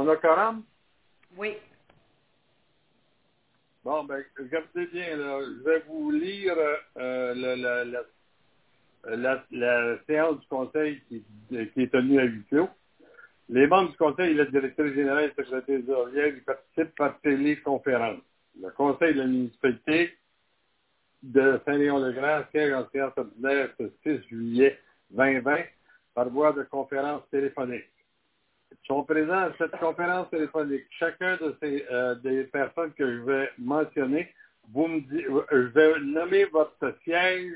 on a quorum? Oui. Bon, ben, regardez bien, là. Je vais vous lire euh, le- la, la, la, la séance du Conseil qui, qui est tenue à huis clos. Les membres du Conseil et la directrice générale et le secrétaire d'Oriel y participent par téléconférence. Le Conseil de la municipalité de Saint-Léon-le-Grand siège en séance ordinaire ce 6 juillet 2020 par voie de conférence téléphonique. Sont présents à cette conférence téléphonique chacun de ces euh, des personnes que je vais mentionner. Vous me dites, je vais nommer votre siège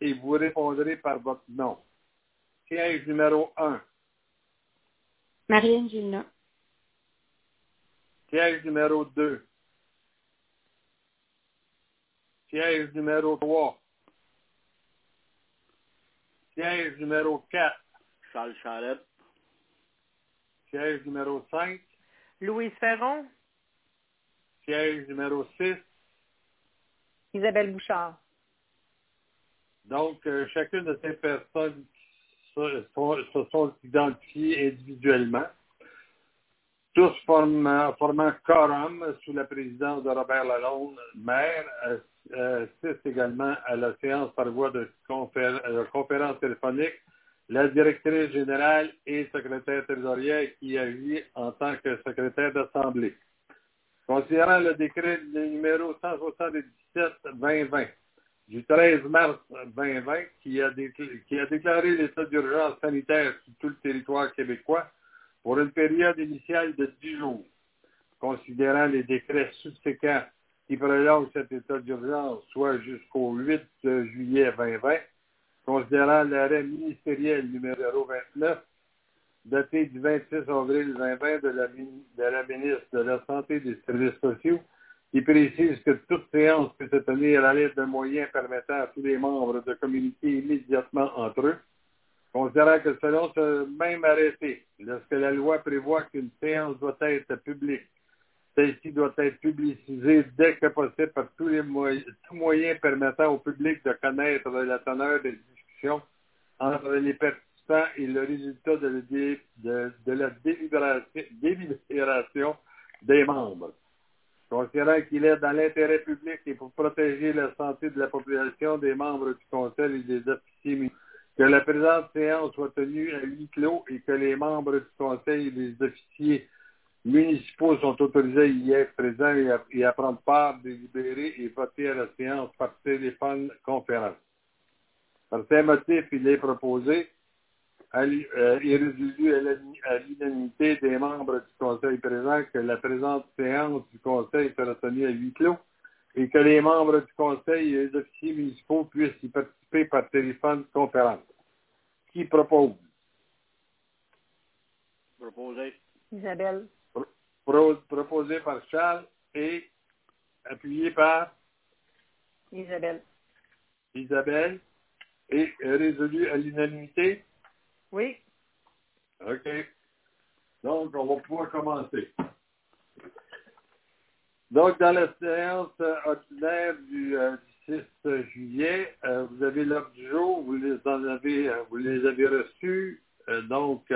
et vous répondrez par votre nom. Siège numéro 1, Marianne Gilna. siège numéro 2, siège numéro 3, siège numéro 4, Charles Charette. Siège numéro 5, Louise Ferron. siège numéro 6. Isabelle Bouchard. Donc, euh, chacune de ces personnes se sont, se sont identifiées individuellement, tous formant, formant quorum sous la présidence de Robert Lalonde, maire, euh, euh, assistent également à la séance par voie de confé- euh, conférence téléphonique la directrice générale et secrétaire trésorière qui agit en tant que secrétaire d'Assemblée. Considérant le décret numéro 177-2020 du 13 mars 2020 qui a, qui a déclaré l'état d'urgence sanitaire sur tout le territoire québécois pour une période initiale de 10 jours. Considérant les décrets subséquents qui prolongent cet état d'urgence, soit jusqu'au 8 juillet 2020, considérant l'arrêt ministériel numéro 29 daté du 26 avril 2020 de la, ministre de la Santé et des Services sociaux, qui précise que toute séance peut se tenir à l'aide d'un moyen permettant à tous les membres de communiquer immédiatement entre eux, considérant que selon ce même arrêté, lorsque la loi prévoit qu'une séance doit être publique, celle-ci doit être publicisée dès que possible par tous les moyens, permettant au public de connaître la teneur des discussions entre les participants et le résultat de, la délibération, des membres. Considérant qu'il est dans l'intérêt public et pour protéger la santé de la population, des membres du Conseil et des officiers que la présente séance soit tenue à huis clos et que les membres du Conseil et des officiers municipaux sont autorisés à y être présents et à, et à prendre part, délibérer et voter à la séance par téléphone conférence. Par ces motifs, il est proposé à euh, et résolu à l'unanimité des membres du Conseil présent que la présente séance du Conseil sera tenue à huis clos et que les membres du Conseil et les officiers municipaux puissent y participer par téléphone conférence. Qui propose? Proposé. Isabelle. Pro- proposé par Charles et appuyé par Isabelle. Isabelle et résolu à l'unanimité? Oui. OK. Donc, on va pouvoir commencer. Donc, dans la séance euh, ordinaire du, euh, du 6 juillet, euh, vous avez l'ordre du jour, vous les en avez, euh, vous les avez reçus, euh, donc,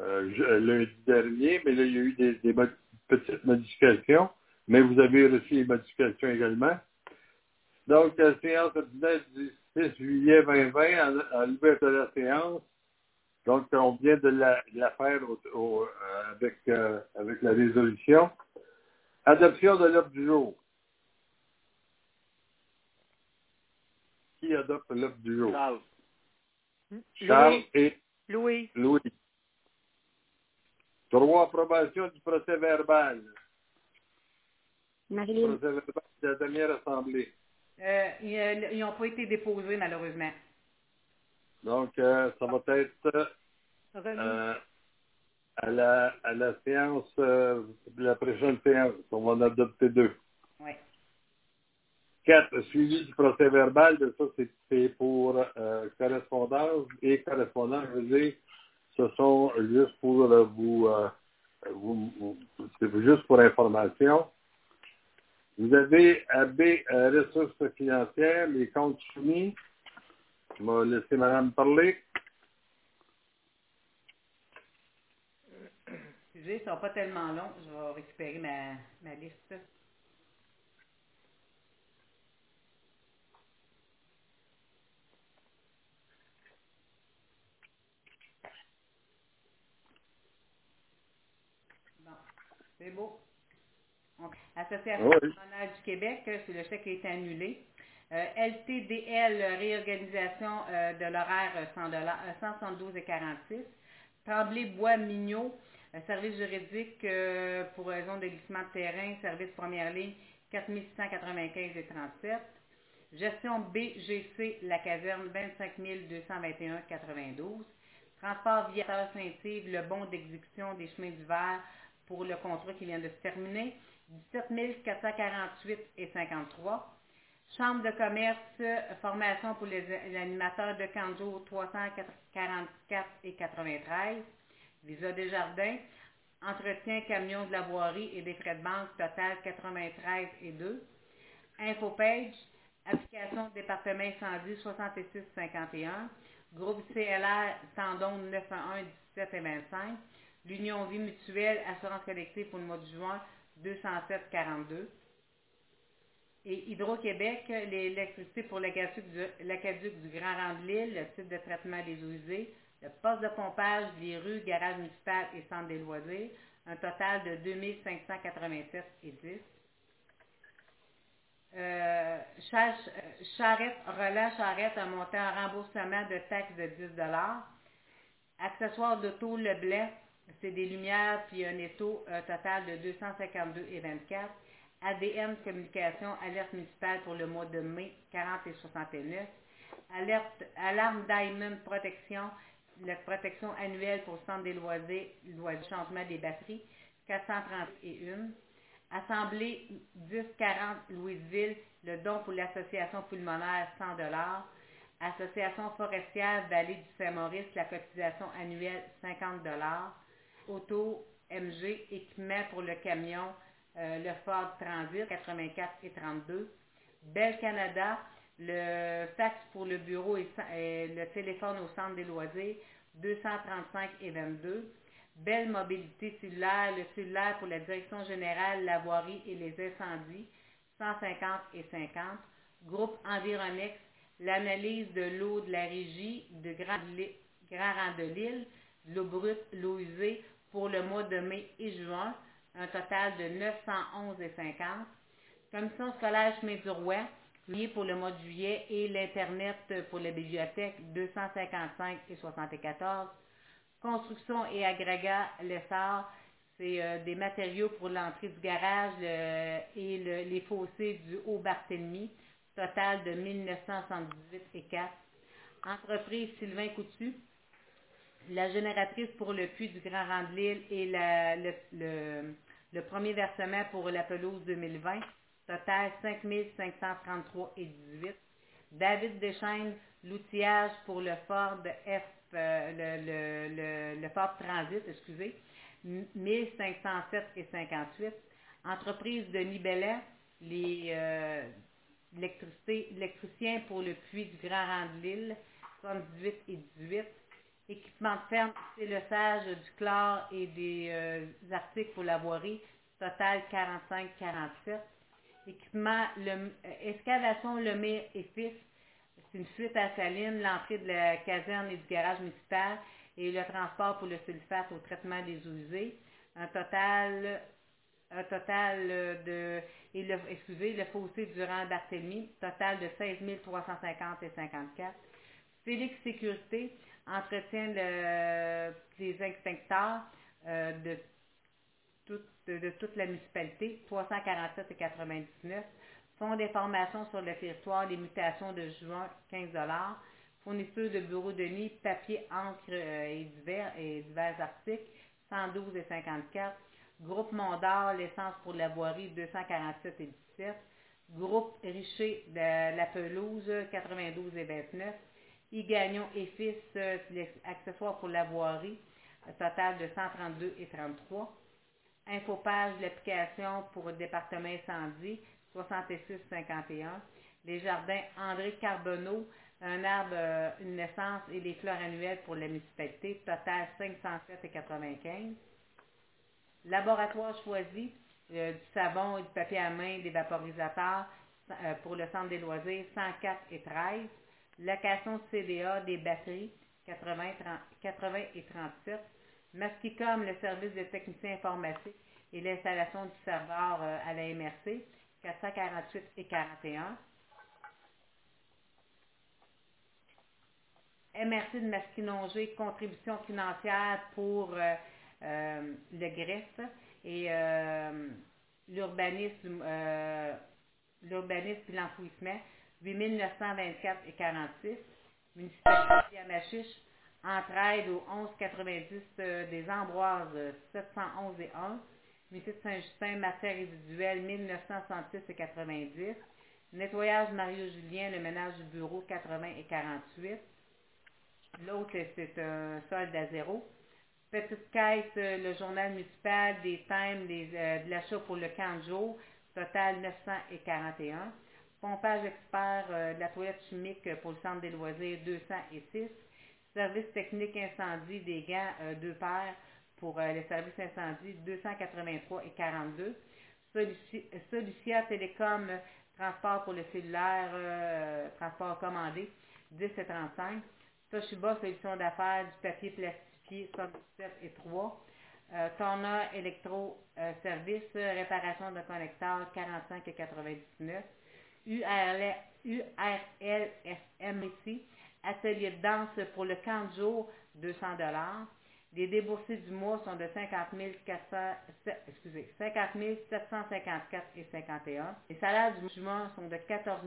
euh, euh, lundi dernier, mais là, il y a eu des, petites modifications, mais vous avez reçu les modifications également. Donc, la séance ordinaire du 6 juillet 2020, en, en l'ouverture de la séance, donc, on vient de la, de la faire au- au- euh, avec, euh, avec la résolution. Adoption de l'ordre du jour. Qui adopte l'ordre du jour? Charles. Charles Louis. et Louis. Louis. Trois, approbation du procès verbal. Marilyn. Procès verbal de la dernière assemblée. Euh, ils n'ont pas été déposés, malheureusement. Donc, euh, ça va être euh, à, la, à la séance, euh, la prochaine séance. On va en adopter deux. Oui. Quatre, suivi du procès verbal, de ça, c'est- c'est pour euh, correspondance. Et correspondance, je veux dire, ce sont juste pour euh, vous, c'est juste pour information. Vous avez AB euh, ressources financières, les comptes soumis. Je vais laisser madame parler. budget. Ça va pas tellement long. Je vais récupérer ma liste. Bon, c'est beau. Donc, Association Oui. nationale du Québec, euh, c'est le chèque qui a été annulé. Euh, LTDL, réorganisation euh, de l'horaire euh, 100 dollars, euh, 172,46. Tremblay-Bois Mignot, euh, service juridique euh, pour raison de glissement de terrain, service première ligne, 4695 et 37. Gestion BGC, la caserne, 25 221 92. Transport viateur Saint-Yves, le bon d'exécution des chemins d'hiver pour le contrat qui vient de se terminer, 17 448 et 53. Chambre de commerce, formation pour les, animateurs de camp de jour, 344 et 93. Visa des jardins, entretien camion de la voirie et des frais de banque, total 93 et 2. Infopage, application département incendie 66 51. Groupe CLR, Tendon 911 17 et 25. L'Union Vie Mutuelle, Assurance collective pour le mois de juin, 207 42. Et Hydro-Québec, l'électricité pour l'aqueduc du, Grand Rang de l'île, le site de traitement des eaux usées, le poste de pompage, les rues, garage municipal et centre des loisirs, un total de 2587 et 10. Euh, Charrette, Relais Charrette un remboursement de taxes de 10 Accessoires d'auto Le Blais, c'est des lumières puis un étau, total de 252 et 24. ADN Communication, alerte municipale pour le mois de mai, 40 et 69. Alerte, alarme Diamond Protection, la protection annuelle pour le centre des loisirs, loisirs, changement des batteries, 431. Assemblée 1040 Louisville, le don pour l'association pulmonaire 100 Association forestière Vallée du Saint-Maurice, la cotisation annuelle 50 Auto MG, équipement pour le camion, euh, le Ford Transit 84 et 32. Bell Canada, le fax pour le bureau et, le téléphone au centre des loisirs 235 et 22. Belle mobilité cellulaire, le cellulaire pour la direction générale, la voirie et les incendies, 150 et 50. Groupe Environex, l'analyse de l'eau de la régie de Grand, Grand Rang de l'eau brute, l'eau usée pour le mois de mai et juin, un total de 911 et 50. Commission scolaire chemin du roi, pour le mois de juillet et l'Internet pour la bibliothèque, 255 et 74. Construction et agrégat Lessard, c'est euh, des matériaux pour l'entrée du garage et le- les fossés du Haut-Barthélemy, total de 1978 et 4. Entreprise Sylvain Coutu, la génératrice pour le puits du Grand Rang de l'île et le, premier versement pour la pelouse 2020, total 5 533 et 18. David Deschaines, l'outillage pour le Ford F, euh, le, Ford Transit, excusez, 1507 et 58. Entreprise de Nibellet, les euh, pour le puits du Grand Rang de l'île, 78 et 18. Équipement de ferme, c'est le sage du chlore et des euh, articles pour la voirie, total 45-47. Équipement, le, euh, et Fils, c'est une fuite à saline, l'entrée de la caserne et du garage municipal et le transport pour le sulfate au traitement des eaux usées. Un total, un total de, et le, excusez, le fossé durant Barthélemy, total de 16 350 et 54. Félix Sécurité, entretien de- des inspecteurs euh, de, toute, de, toute la municipalité, 347 et 99. Fonds d'information sur le territoire, les mutations de juin, 15 Fourniture de bureaux de nid, papier, encre euh, et, divers, et divers articles, 112 et 54. Groupe Mondor, l'essence pour la voirie, 247 et 17. Groupe Richer de la pelouse, 92 et 29. Igagnon et Fils, euh, accessoires pour la voirie, total de 132 et 33. Infopage, l'application pour le département incendie, 66-51. Les jardins André Carbonneau, un arbre, euh, une naissance et les fleurs annuelles pour la municipalité, total 507 et 95. Laboratoire choisi, euh, du savon, du papier à main, des vaporisateurs pour le centre des loisirs 104 et 13. Location de CDA, des batteries 80, 80 et 37. Masquicom, le service de technicien informatique et l'installation du serveur euh, à la MRC 448 et 41. MRC de Masquinongé, contribution financière pour euh, euh, le greffe et l'urbanisme l'urbanisme et l'enfouissement, 8924 et 46. Municipalité Yamachiche, entraide au 1190 euh, des Ambroises, 711 et 1. Municipalité Saint-Justin, matière résiduelle, 1966 et 90. Nettoyage Mario-Julien, le ménage du bureau, 80 et 48. L'autre, c'est un solde à zéro. Petite caisse, euh, le journal municipal, des thèmes, des, euh, de l'achat pour le camp de jour, total 941. Pompage expert euh, de la toilette chimique pour le centre des loisirs, 206. Service technique incendie des gants, euh, deux paires pour euh, le service incendie, 283 et 42. Soluci- Solucia Télécom, transport pour le cellulaire, euh, transport commandé, 10 et 35. Toshiba Solutions d'affaires, du papier plastifié, 117 et 3. Euh, Torna Electro euh, Service, réparation de connecteurs, 45 et 99. URL, URLFM ici, atelier de danse pour le camp de jour, 200 Les déboursés du mois sont de 50 400, excusez, 50 754 et 51. Les salaires du mois sont de 14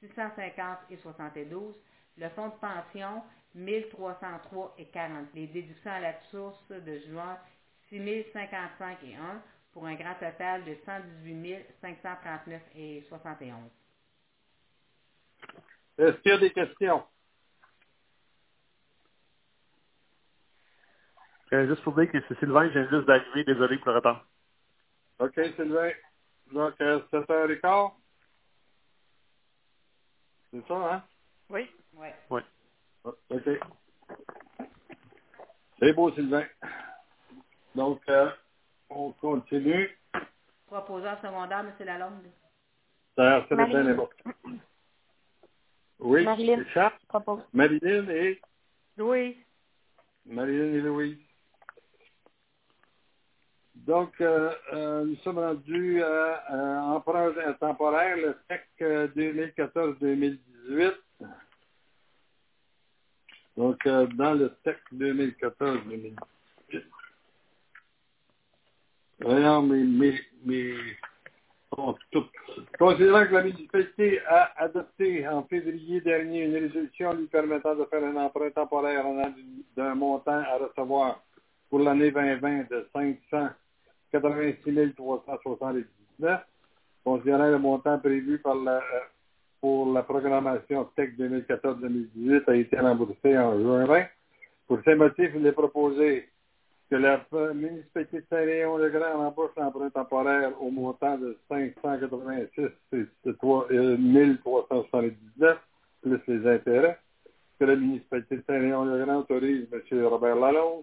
650 et 72. Le fonds de pension, 1303 et 40. Les déductions à la source de juin, 6055 et 1 pour un grand total de 118 539 et 71. Est-ce qu'il y a des questions? Euh, juste pour dire que c'est Sylvain, je viens juste d'arriver, désolé pour le retard. OK, Sylvain. Donc, euh, 7h15? C'est ça, hein? Oui. Ouais. OK. C'est beau, Sylvain. Donc, euh, on continue. Proposeur secondaire, M. Lalonde. Ça, c'est bien important. Oui, Marilyn. Charles, Je propose. Marilyn et Louise. Marilyn et Louise. Donc, euh, euh, nous sommes rendus à euh, emprunt temporaire, le SEC euh, 2014-2018. Donc, euh, dans le SEC 2014-2018. Toutes. Considérant que la municipalité a adopté en février dernier une résolution lui permettant de faire un emprunt temporaire d'un montant à recevoir pour l'année 2020 de 586 379, considérant le montant prévu par la, euh, pour la programmation TEC 2014-2018 a été remboursé en juin 20. Pour ces motifs, il est proposé que la municipalité de Saint-Léon-le-Grand rembourse l'emprunt temporaire au montant de 586 et 3 euh, 1379 plus les intérêts, que la municipalité de Saint-Léon-le-Grand autorise M. Robert Lalonde,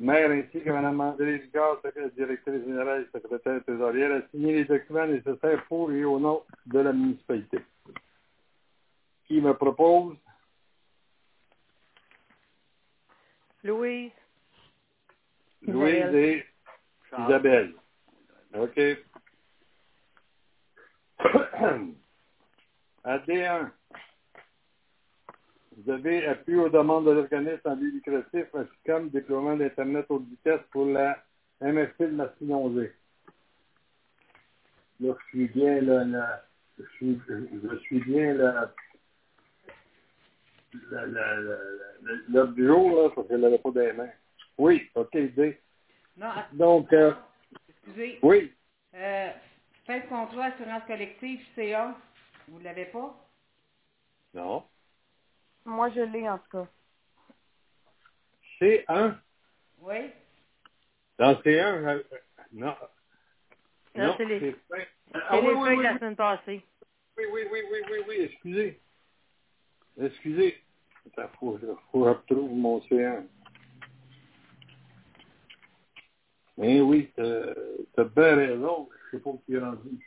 maire ainsi que Mme André secré- directrice générale et secrétaire trésorière, à signer les documents nécessaires pour et au nom de la municipalité. Qui me propose? Louise. Louise et Charles. Isabelle. OK. À D1, vous avez appui aux demandes de l'organisme en but lucratif ainsi comme déploiement d'Internet haute vitesse pour la MFC de Mastinongé. Là, je suis bien là, là, je suis, je suis bien là, du jour, là, parce qu'elle n'avait pas des mains. Oui, OK, D. Non, att- Donc, euh, excusez. oui, Euh, faites contrat assurance collective CA. Vous ne l'avez pas? non. Moi, je l'ai, en tout cas. C1. Oui? Dans C1, euh, non. Là, non, c'est les- c'est fin. Ah, C'est oui, les oui, feuilles oui, de la semaine passée. oui, oui, oui, oui, oui, oui, excusez. Excusez. Il faut, faut que je retrouve mon C1. Eh oui, t'as bien raison. Je sais pas où tu es rendu.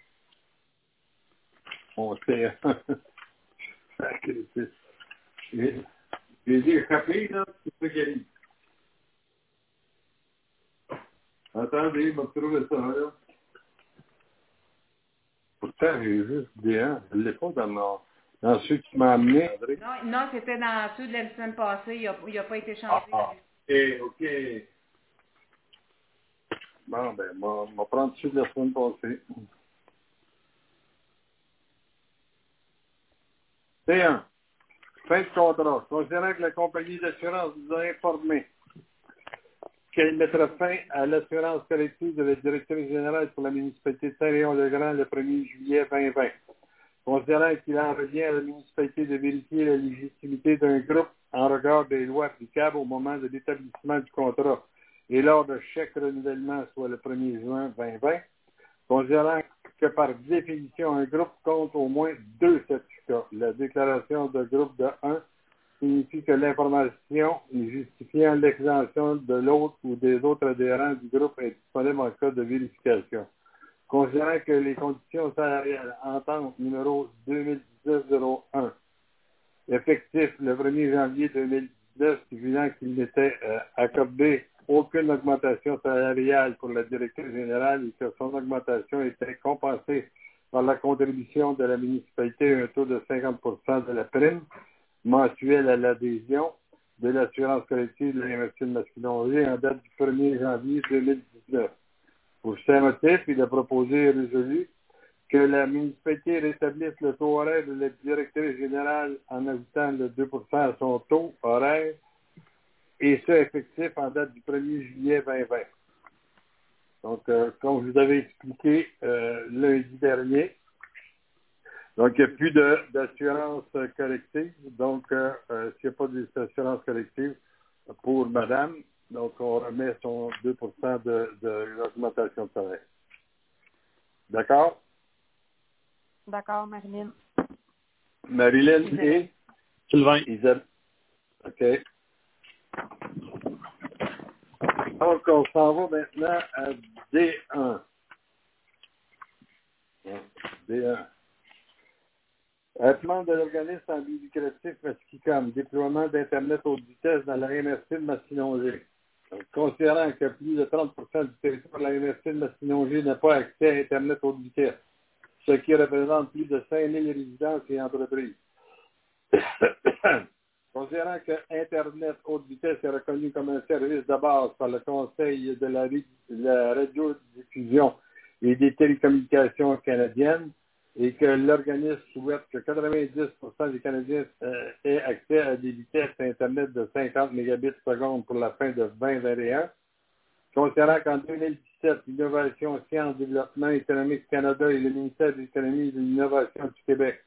On sait. J'ai j'ai dit échappé, là, c'est ça qui arrive. Attendez, il m'a trouvé ça, là. Pourtant, j'ai juste D1. Je l'ai pas dans, mon, dans ceux qui m'ont amené. Non, non c'était dans ceux de la semaine passée. Il n'a pas été changé. Ah, OK, OK. Bon, ben, on va prendre ceux de la semaine passée. D1. Fin de contrat. Considérant que la compagnie d'assurance nous a informé qu'elle mettra fin à l'assurance collective de la directrice générale pour la municipalité de Saint-Léon-le-Grand le 1er juillet 2020. Considérant qu'il en revient à la municipalité de vérifier la légitimité d'un groupe en regard des lois applicables au moment de l'établissement du contrat et lors de chaque renouvellement, soit le 1er juin 2020, considérant que par définition, un groupe compte au moins deux certificats. La déclaration de groupe de 1 signifie que l'information justifiant l'exemption de l'autre ou des autres adhérents du groupe est disponible en cas de vérification. Considérant que les conditions salariales entente numéro 2019-01 effectif le 1er janvier 2019, suffisant qu'il n'était euh, accordé aucune augmentation salariale pour la directrice générale et que son augmentation était compensée par la contribution de la municipalité à un taux de 50% de la prime mensuelle à l'adhésion de l'assurance collective de MRC de Masquinongé en date du 1er janvier 2019. Pour ces motifs, il a proposé et résolu que la municipalité rétablisse le taux horaire de la directrice générale en ajoutant le 2% à son taux horaire et ce effectif en date du 1er juillet 2020. Donc, euh, comme je vous avais expliqué euh, lundi dernier, donc il n'y a plus d'assurance collective. Donc, euh, s'il n'y a pas d'assurance collective pour madame, donc on remet son 2 de, de l'augmentation de salaire. D'accord? D'accord, Marilyn. Marilyn et Sylvain. Isabelle. OK. Donc, on s'en va maintenant à D1. Ouais, D1. Traitement de l'organisme en but déploiement d'Internet haute vitesse dans la MRC de Massinongé? Donc, Considérant que plus de 30% du territoire de la MRC de Massinongé n'a pas accès à Internet haute vitesse, ce qui représente plus de 5 000 résidences et entreprises. Considérant que Internet haute vitesse est reconnu comme un service de base par le Conseil de la, radiodiffusion et des télécommunications canadiennes et que l'organisme souhaite que 90% des Canadiens euh, aient accès à des vitesses Internet de 50 mégabits seconde pour la fin de 2021, Considérant qu'en 2017, l'Innovation, Sciences, Développement économique Canada et le ministère de l'Économie et de l'Innovation du Québec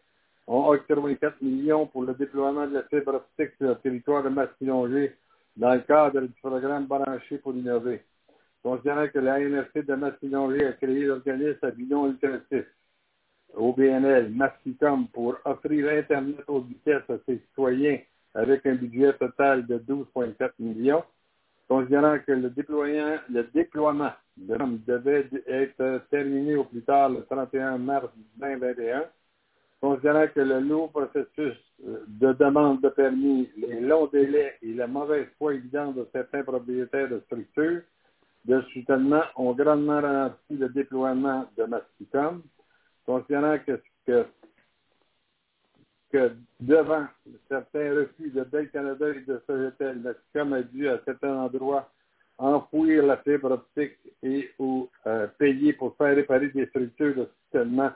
ont octroyé 4 millions pour le déploiement de la fibre optique sur le territoire de Masquinongé dans le cadre du programme Branché pour innover. Considérant que la NRC de Masquinongé a créé l'organisme à bilan lucratif, OBNL, Masquicom, pour offrir Internet haute vitesse à ses citoyens avec un budget total de 12,4 millions, considérant que le, déployant, le déploiement devait être terminé au plus tard le 31 mars 2021, considérant que le lourd processus euh, de demande de permis, les longs délais et la mauvaise foi évidente de certains propriétaires de structures de soutènement ont grandement ralenti le déploiement de Masticom, considérant que, que, devant certains refus de Bell Canada et de Sogetel, Masticom a dû à certains endroits enfouir la fibre optique et ou euh, payer pour faire réparer des structures de soutènement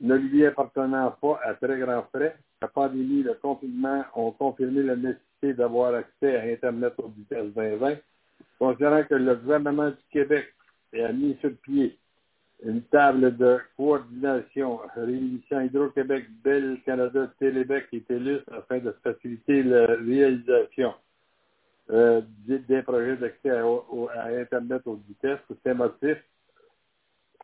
ne lui appartenant pas à très grands frais. La pandémie et le confinement ont confirmé la nécessité d'avoir accès à Internet au vitesse 2020, considérant que le gouvernement du Québec a mis sur pied une table de coordination réunissant Hydro-Québec, Bell Canada, Télébec et TELUS afin de faciliter la réalisation euh, des, projets d'accès à, à Internet haute vitesse. Pour ces motifs,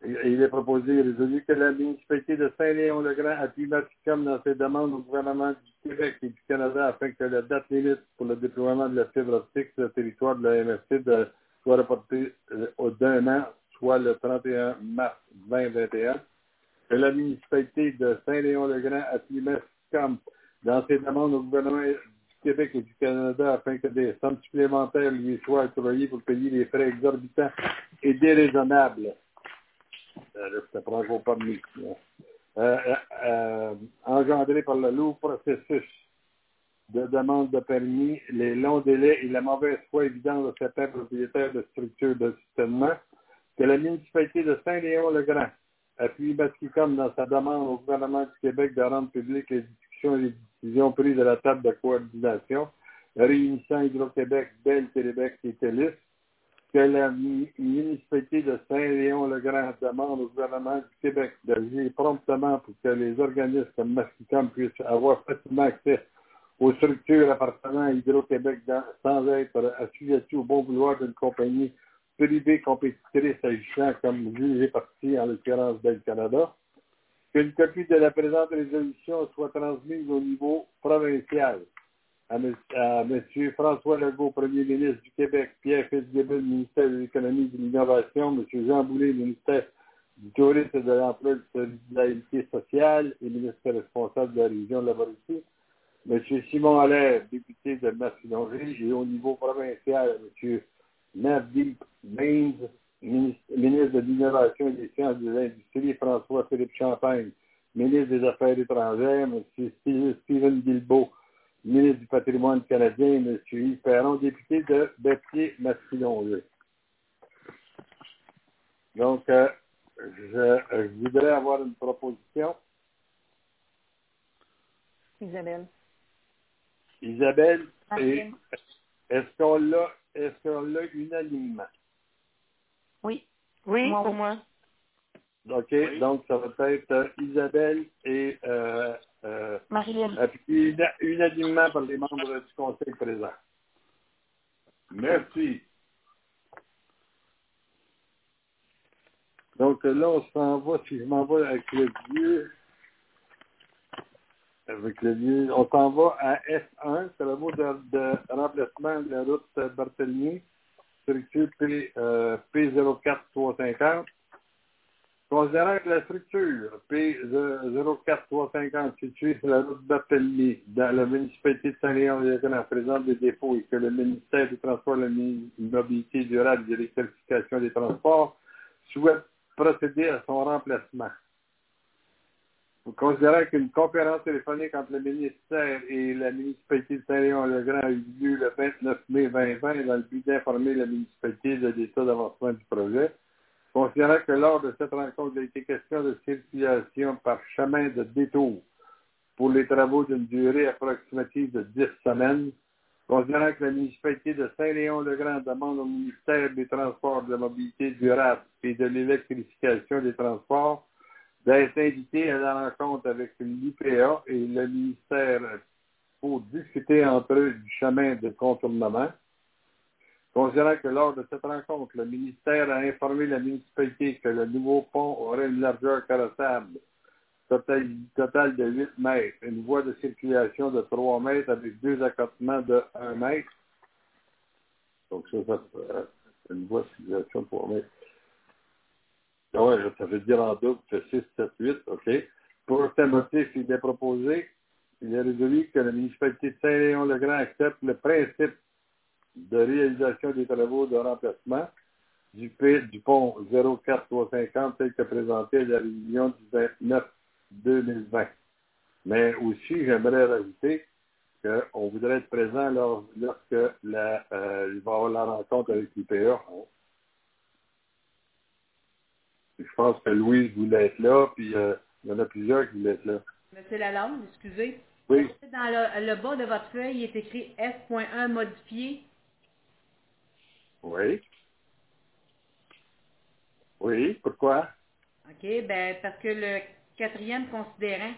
il est proposé et résolu que la municipalité de Saint-Léon-le-Grand appuie Masticom dans ses demandes au gouvernement du Québec et du Canada afin que la date limite pour le déploiement de la fibre optique sur le territoire de la MRC de soit reporté euh, au d'un an, soit le 31 mars 2021. Que la municipalité de Saint-Léon-le-Grand appuie Mescom dans ses demandes au gouvernement du Québec et du Canada afin que des sommes supplémentaires lui soient octroyées pour payer les frais exorbitants et déraisonnables. Euh. Euh, euh, engendré par le lourd processus de demande de permis, les longs délais et la mauvaise foi évidente de certains propriétaires de structures de stationnement, que la municipalité de Saint-Léon-le-Grand appuie Basquicom dans sa demande au gouvernement du Québec de rendre publiques les discussions et les décisions prises à la table de coordination réunissant Hydro-Québec, Bell, Télébec et TELUS, que la mu- municipalité de Saint-Léon-le-Grand demande au gouvernement du Québec d'agir promptement pour que les organismes comme Masquicom puissent avoir facilement accès aux structures appartenant à Hydro-Québec sans être assujettis au bon vouloir d'une compagnie privée compétitrice agissant comme juge et partie, en l'occurrence Bell Canada. Qu'une copie de la présente résolution soit transmise au niveau provincial à M. François Legault, Premier ministre du Québec, Pierre Fitzgibbon, ministère de l'Économie et de l'Innovation, M. Jean Boulet, ministère du Tourisme et de l'Emploi et de la Solidarité sociale et ministre responsable de la région de la Mauricie, M. Simon Allaire, député de Macédonie, et au niveau provincial, M. Navdeep Baines, ministre, de l'Innovation et des Sciences de l'Industrie, François-Philippe Champagne, ministre des Affaires étrangères, M. Steve- Stephen Guilbeault, ministre du Patrimoine canadien, M. Yves Perron, député de Berthier-Masquillon. Donc, euh, je, je voudrais avoir une proposition. Isabelle. Isabelle, et Martine. est-ce qu'on l'a, est-ce qu'on l'a unanimement? Oui. Oui, Moi, pour oui. moi. OK? Oui. Donc, ça va être euh, Isabelle et euh, euh, Marilyn. appuyé una- unanimement par les membres du Conseil présent. Merci. Donc là, on s'en va, si je m'en vais avec le vieux, avec le vieux, on s'en va à S1, travaux de, de remplacement de la route Barthélemy, structure P, euh, P04350. Considérant que la structure P04350 située sur la route Barthélemy dans la municipalité de Saint-Léon-les-Grand présente des défauts et que le ministère des Transports, de la Mobilité durable et de l'électrification des transports souhaite procéder à son remplacement. Considérant qu'une conférence téléphonique entre le ministère et la municipalité de Saint-Léon-le-Grand a eu lieu le 29 mai 2020 dans le but d'informer la municipalité de l'état d'avancement du projet, considérant que lors de cette rencontre, il a été question de circulation par chemin de détour pour les travaux d'une durée approximative de 10 semaines, considérant que la municipalité de Saint-Léon-le-Grand demande au ministère des Transports, de la Mobilité durable et de l'électrification des transports d'être invité à la rencontre avec l'IPA et le ministère pour discuter entre eux du chemin de contournement. Considérant que lors de cette rencontre, le ministère a informé la municipalité que le nouveau pont aurait une largeur carrossable total, total de 8 mètres, une voie de circulation de 3 mètres avec deux accotements de 1 mètre. Donc ça, ça euh, une voie de circulation de 3 mètres. Ah ouais, ça veut dire en double, c'est 6, 7, 8, OK. Pour ce motif, il est proposé, il est résolu que la municipalité de Saint-Léon-le-Grand accepte le principe de réalisation des travaux de remplacement du, P, du pont 04350 tel que présenté à la réunion du 29 2020. Mais aussi, j'aimerais rajouter qu'on voudrait être présent lors, lorsque la, euh, il va y avoir la rencontre avec l'IPA. Je pense que Louise voulait être là, puis euh, il y en a plusieurs qui voulaient être là. Monsieur Lalonde, excusez. Oui. Dans le, le bas de votre feuille, il est écrit S.1 modifié. Oui. Oui, pourquoi? OK, ben parce que le quatrième considérant,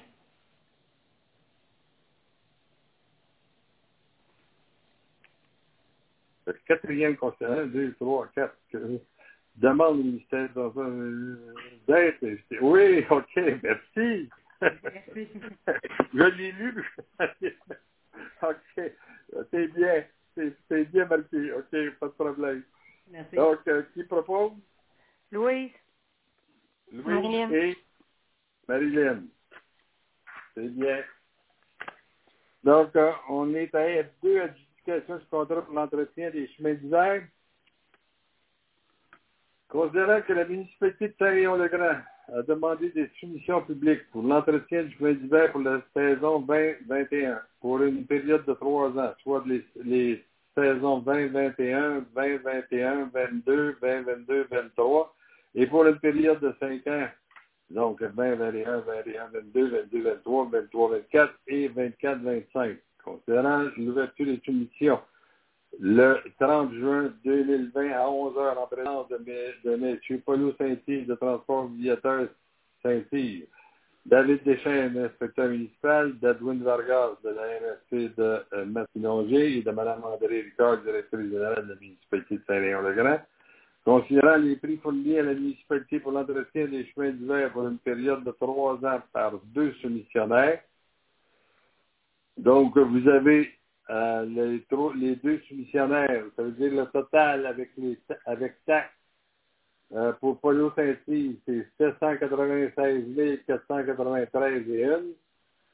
Le quatrième concernant, 2, 3, 4, demande au ministère d'être invité. Oui, OK, merci. Merci. Je l'ai lu. OK, c'est bien. C'est bien marqué. OK, pas de problème. Merci. Donc, euh, qui propose? Louise. Louis Marilyn. et Marilyn. C'est bien. Donc, euh, on est à F2, adjudication du contrat pour l'entretien des chemins d'hiver. Considérant que la municipalité de Saint-Léon-le-Grand a demandé des soumissions publiques pour l'entretien du chemin d'hiver pour la saison 2021 pour une période de trois ans, soit les, les saisons 2021, 2021, 22, 2022, 23, et pour une période de cinq ans, donc 20, 21, 21, 22, 22, 23, 23, 24 et 24, 25. Considérant l'ouverture des soumissions le 30 juin 2020 à 11h en présence de, mes- de M. Saint-Yves de Transport Viateur Saint-Yves, David Deschênes, inspecteur municipal, d'Adwin Vargas de la MSC de euh, Massinongé et de Mme André Ricard, directrice générale de la municipalité de Saint-Léon-le-Grand. Considérant les prix fournis à la municipalité pour l'entretien des chemins d'hiver pour une période de trois ans par deux soumissionnaires, donc, vous avez euh, les, deux soumissionnaires, ça veut dire le total avec avec taxes euh, pour Saint-Yves, c'est 796 493 et.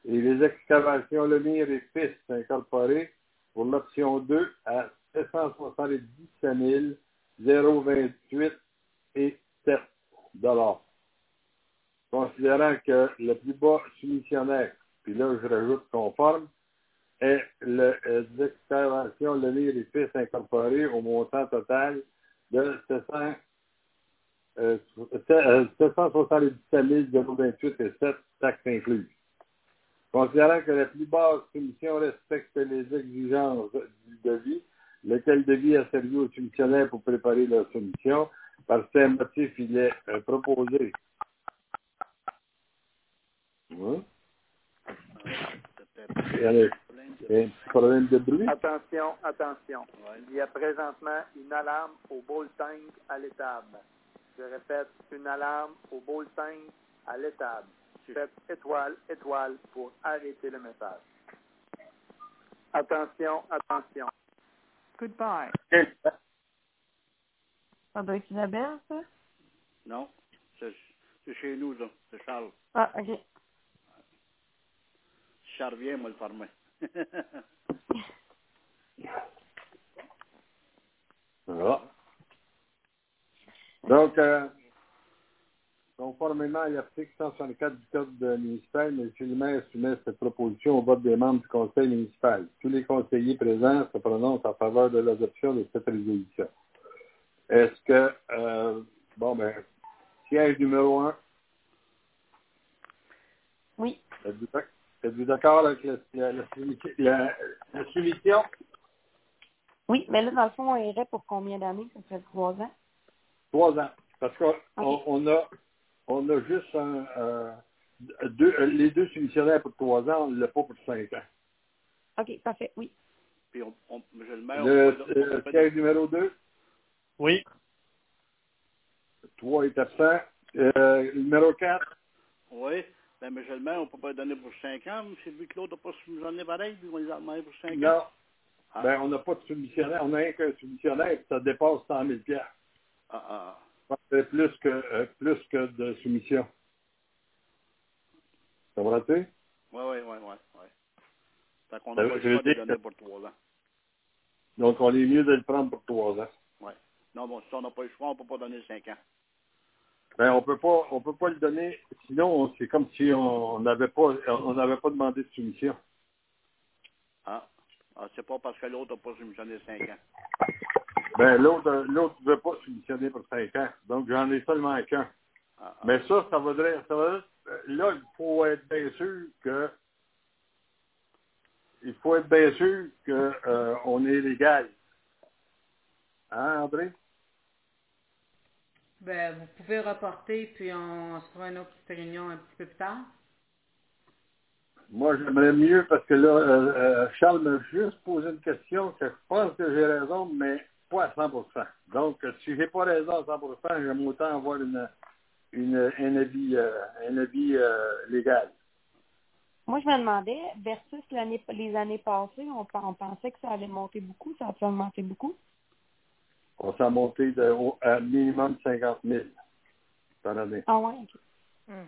Et les excavations Lemire et Fils incorporées pour l'option 2 à 777 028 et 7 dollars. Considérant que le plus bas soumissionnaire, puis là je rajoute conforme, est euh, l'excavation Lemire et Fils incorporé au montant total de 700, euh, euh, 777 028 et 7 taxes incluses. Considérant que la plus basse soumission respecte les exigences du devis, lequel devis a servi aux soumissionnaires pour préparer leur soumission, par ces motifs, il est euh, proposé. Hein? Problème de bruit. Attention, attention. Ouais. Il y a présentement une alarme au bowl tank à l'étable. Je répète, une alarme au bowl tank à l'étable. Faites étoile, étoile pour arrêter le message. Attention, attention. Goodbye. Ça doit être Isabelle, ça? Non, c'est chez nous, ça. C'est Charles. Ah, OK. Si Charles vient, moi le fermer. Voilà. Donc, euh, conformément à l'article 164 du Code municipal, M. le maire soumet cette proposition au vote des membres du conseil municipal. Tous les conseillers présents se prononcent en faveur de l'adoption de cette résolution. Est-ce que, euh, bon, ben, siège numéro un, Oui. Êtes-vous d'ac- êtes-vous d'accord avec la, la, la soumission- la- la soumission? Oui, mais là, dans le fond, on irait pour combien d'années? Ça serait trois ans? Trois ans. Parce qu'on on a, on a juste un, euh, deux, les deux soumissionnaires pour trois ans, on ne l'a pas pour cinq ans. OK, parfait, oui. Puis, on, on, monsieur le maire, Le on peut- on euh, numéro deux, Oui. trois est absent. Euh, numéro quatre, Oui. Ben, maire, on peut pas le donner pour cinq ans. C'est vu que l'autre n'a pas soumissionné pareil, puis on les a demandé pour cinq ans. non. Ah, Ben, on n'a pas de soumissionnaire. On n'a rien qu'un soumissionnaire, puis ça dépasse 100 000 piastres. ah, ah. C'est plus que, euh, plus que de soumission. Comprends-tu? Oui, oui, oui, oui. Ouais. Fait qu'on n'a pas le choix de donner pour trois ans. Donc, on est mieux de le prendre pour trois ans. Ouais. Non, bon, si on n'a pas le choix, on ne peut pas donner cinq ans. Ben, on peut pas, on peut pas le donner. Sinon, on- c'est comme si on n'avait pas, on n'avait pas demandé de soumission. Ah. ah c'est pas parce que l'autre n'a pas soumissionné cinq ans. Ben, l'autre, l'autre ne veut pas soumissionner pour cinq ans. Donc, j'en ai seulement qu'un. Ah, ah. Mais ça, ça voudrait, ça voudrait, là, il faut être bien sûr que, il faut être bien sûr que, euh, on est légal. Hein, André? Ben, vous pouvez reporter, puis on se fera une autre petite réunion un petit peu plus tard. Moi, j'aimerais mieux parce que là, euh, euh, Charles m'a juste posé une question que je pense que j'ai raison, mais pas à 100% Donc, si j'ai pas raison à 100% j'aime autant avoir une, une, un avis, euh, un avis euh, légal. Moi, je me demandais, versus l'année, les années passées, on, on pensait que ça allait monter beaucoup, ça a augmenté beaucoup. On s'est monté de, au- à minimum 50 000 par année. Ah ouais, ok. Hmm.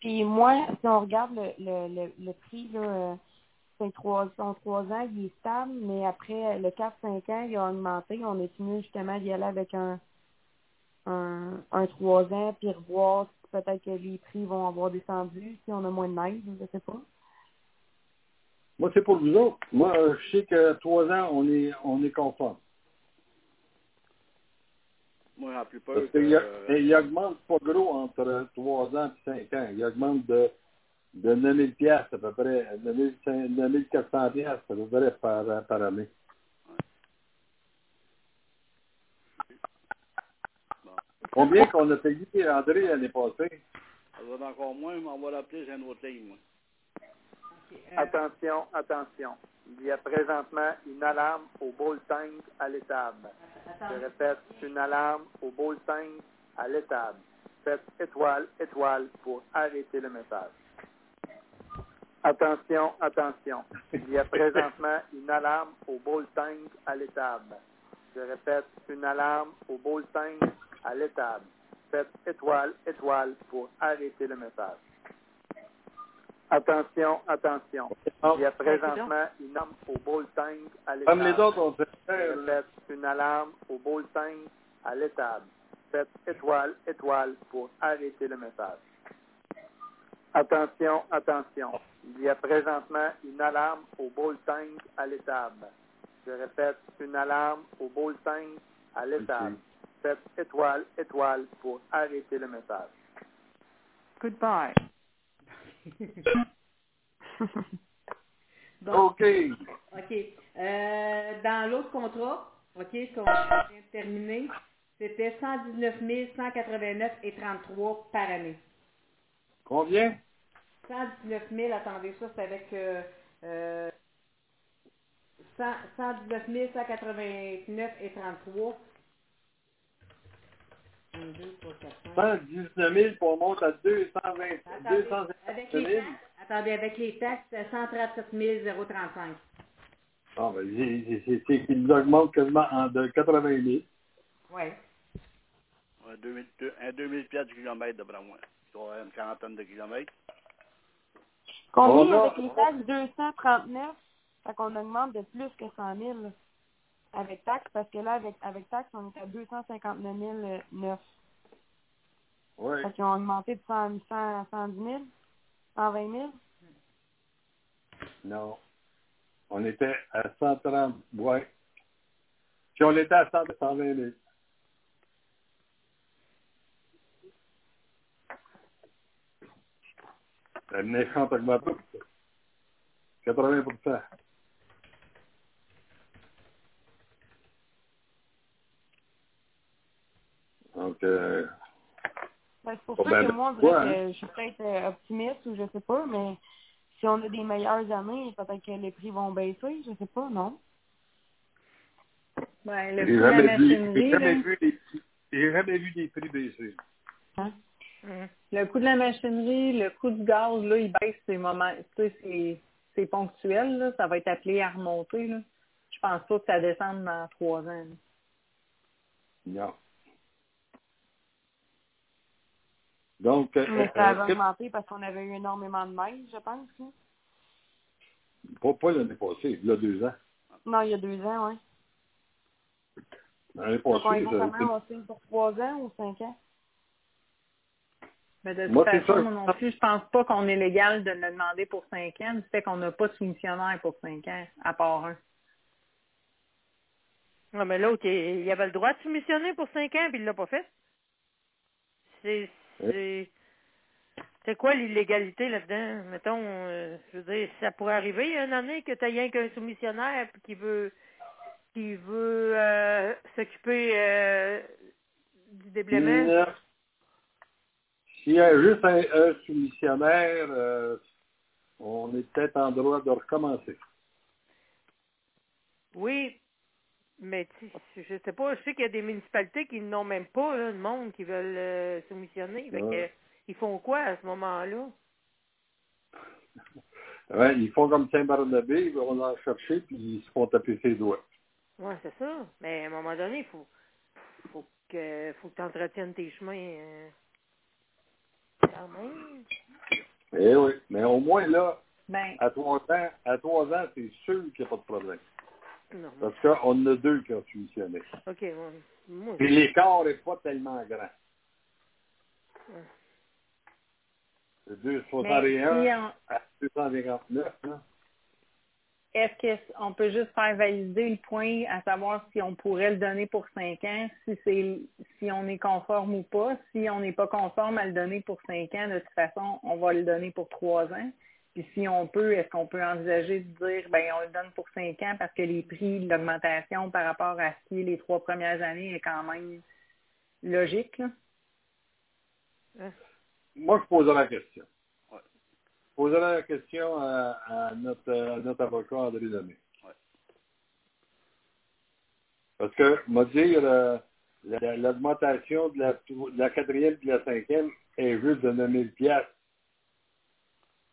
Puis moi, si on regarde le, le, le, le prix, là, euh, c'est trois, en trois ans, il est stable, mais après le 4-5 ans, il a augmenté. On est mieux justement d'y aller avec un un, un 3 ans, puis revoir si peut-être que les prix vont avoir descendu, si on a moins de neige, je sais pas. Moi, c'est pour vous autres. Moi, euh, je sais que trois ans, on est, on est conforme. Moi, Parce qu'il euh, il augmente pas gros entre trois ans et cinq ans. Il augmente de, de 9 000 piastres à peu près, 9 400 piastres à peu près par, par année. Bon. Combien qu'on a payé André l'année passée? Ça va encore moins, mais on va l'appeler, j'ai une autre ligne, moi. Euh, Attention, attention. Il y a présentement une alarme au tank à l'étable. Je répète, une alarme au tank à l'étable. Faites étoile, étoile pour arrêter le message. Attention, attention. Il y a présentement une alarme au tank à l'étable. Je répète, une alarme au tank à l'étable. Faites étoile, étoile pour arrêter le message. Attention, attention. Il y a présentement une alarme au bowl tank à l'étable. Comme les autres, on fait Je répète, une alarme au bowl tank à l'étable. Faites étoile, étoile pour arrêter le message. Attention, attention. Il y a présentement une alarme au bowl tank à l'étable. Je répète, une alarme au bowl tank à l'étable. Faites étoile, étoile pour arrêter le message. Goodbye. OK. OK. Euh, dans l'autre contrat, OK, ce qu'on vient de terminer, c'était 119 189 et 33 par année. Combien? 119 000, attendez, ça c'est avec euh, euh, 100 119 189 et 33. 1, 2, 3, 4, 5. 119 000 pour monter à 220, Attendez, 250 avec 000. les taxes, attendez, avec les taxes, c'était 137 035. Ah, ben, c'est- c'est- c'est c'est qu'il nous augmente quasiment en de 80 000. Oui. Ouais, 2000, deux- un 2000 piastres du kilomètre, d'après moi. Une quarantaine de kilomètres. Combien On a- avec les taxes? 239. Fait qu'on augmente de plus que 100 000 là, avec taxes, parce que là, avec, avec taxes, on est à 259 009. Oui. Fait qu'ils ont augmenté de 100, 100, 110 000, 120 000. Non. On était à 130, ouais. Puis on était à 100, 120 000. La méchante augmentation. 80 Donc, euh, Ben, c'est pour ça que moi, on ben, ouais, que je suis peut-être euh, optimiste ou je sais pas, mais si on a des meilleures années, peut-être que les prix vont baisser, je sais pas, non? Ben, le j'ai coût de la machinerie, j'ai jamais vu des prix- j'ai jamais vu des prix baisser. Hein? Mm. Le coût de la machinerie, le coût du gaz, là, il baisse ces moments. Tu sais, c'est, c'est ponctuel, là. Ça va être appelé à remonter, là. Je pense pas que ça descende dans trois ans. là. Non. Donc, euh, Mais ça euh, avait augmenté parce qu'on avait eu énormément de neige, je pense. là. pas, pas l'année passée, il y a deux ans. Non, il y a deux ans, oui. L'année passée? On signe pour trois ans ou cinq ans? Mais de toute Moi, c'est façon, ça. moi non plus, je pense pas qu'on est légal de le demander pour cinq ans, du fait qu'on n'a pas de soumissionnaire pour cinq ans, à part un. Non, mais l'autre, il, il avait le droit de soumissionner pour cinq ans, puis il l'a pas fait. C'est, c'est, c'est quoi l'illégalité là-dedans? Mettons, euh, je veux dire, ça pourrait arriver une année que tu rien qu'un soumissionnaire qui veut, qui veut euh, s'occuper euh, du déblaiement? S'il y a juste un, un soumissionnaire, on est peut-être en droit de recommencer. Oui, mais tu sais, je sais pas, je sais qu'il y a des municipalités qui n'ont même pas là, de monde qui veulent euh, soumissionner. Fait que, Ouais. ils font quoi à ce moment-là? Ouais, ils font comme Saint-Barnabé, ils vont en chercher, puis ils se font taper ses doigts. Ouais, c'est ça. Mais à un moment donné, il faut, faut que, faut que tu entretiennes tes chemins. euh, quand même. Eh oui. Mais au moins, là, Ben, à trois ans, à trois ans, c'est sûr qu'il n'y a pas de problème. Non. Parce qu'on en a deux qui ont soumissionné. OK. Moi, Puis l'écart n'est pas tellement grand. Ouais. C'est mais 261 si on- à 259. Là. est-ce qu'on peut juste faire valider le point à savoir si on pourrait le donner pour cinq ans, si c'est si on est conforme ou pas? Si on n'est pas conforme à le donner pour cinq ans, de toute façon, on va le donner pour trois ans. Puis si on peut, est-ce qu'on peut envisager de dire ben on le donne pour cinq ans parce que les prix, l'augmentation par rapport à ce qui est les trois premières années est quand même logique, là? Moi, je poserai la question. Ouais. Je poserai la question à, à notre, à notre avocat André Lemay. Ouais. Parce que, m'a dire, euh, la- l'augmentation de la, de la quatrième et de la cinquième est juste de 9000 piastres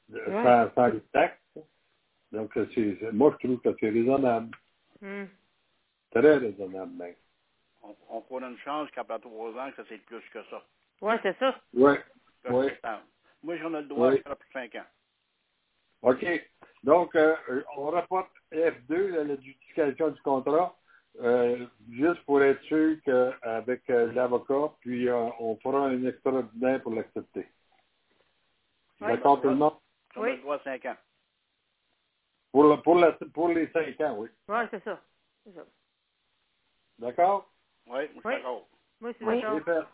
de- Ouais. sans, sans les taxes. Donc, c'est, c'est- moi, je trouve que c'est raisonnable. hum, Très raisonnable, même. On, on prend une chance qu'après trois ans, que c'est plus que ça. Ouais, c'est ça. Oui. Oui. temps. Moi, j'en ai le droit Oui. de faire pour cinq ans. OK. Donc, euh, on rapporte F2, la, justification du contrat, euh, juste pour être sûr qu'avec euh, l'avocat, puis euh, on fera un extraordinaire pour l'accepter. Oui. D'accord, tout le monde? Oui. ai le droit à cinq ans. Pour, le- pour, la- pour les cinq ans, oui. Ouais, c'est ça. Ça. D'accord? Oui, moi, je suis Oui. d'accord. Moi, c'est Oui. d'accord.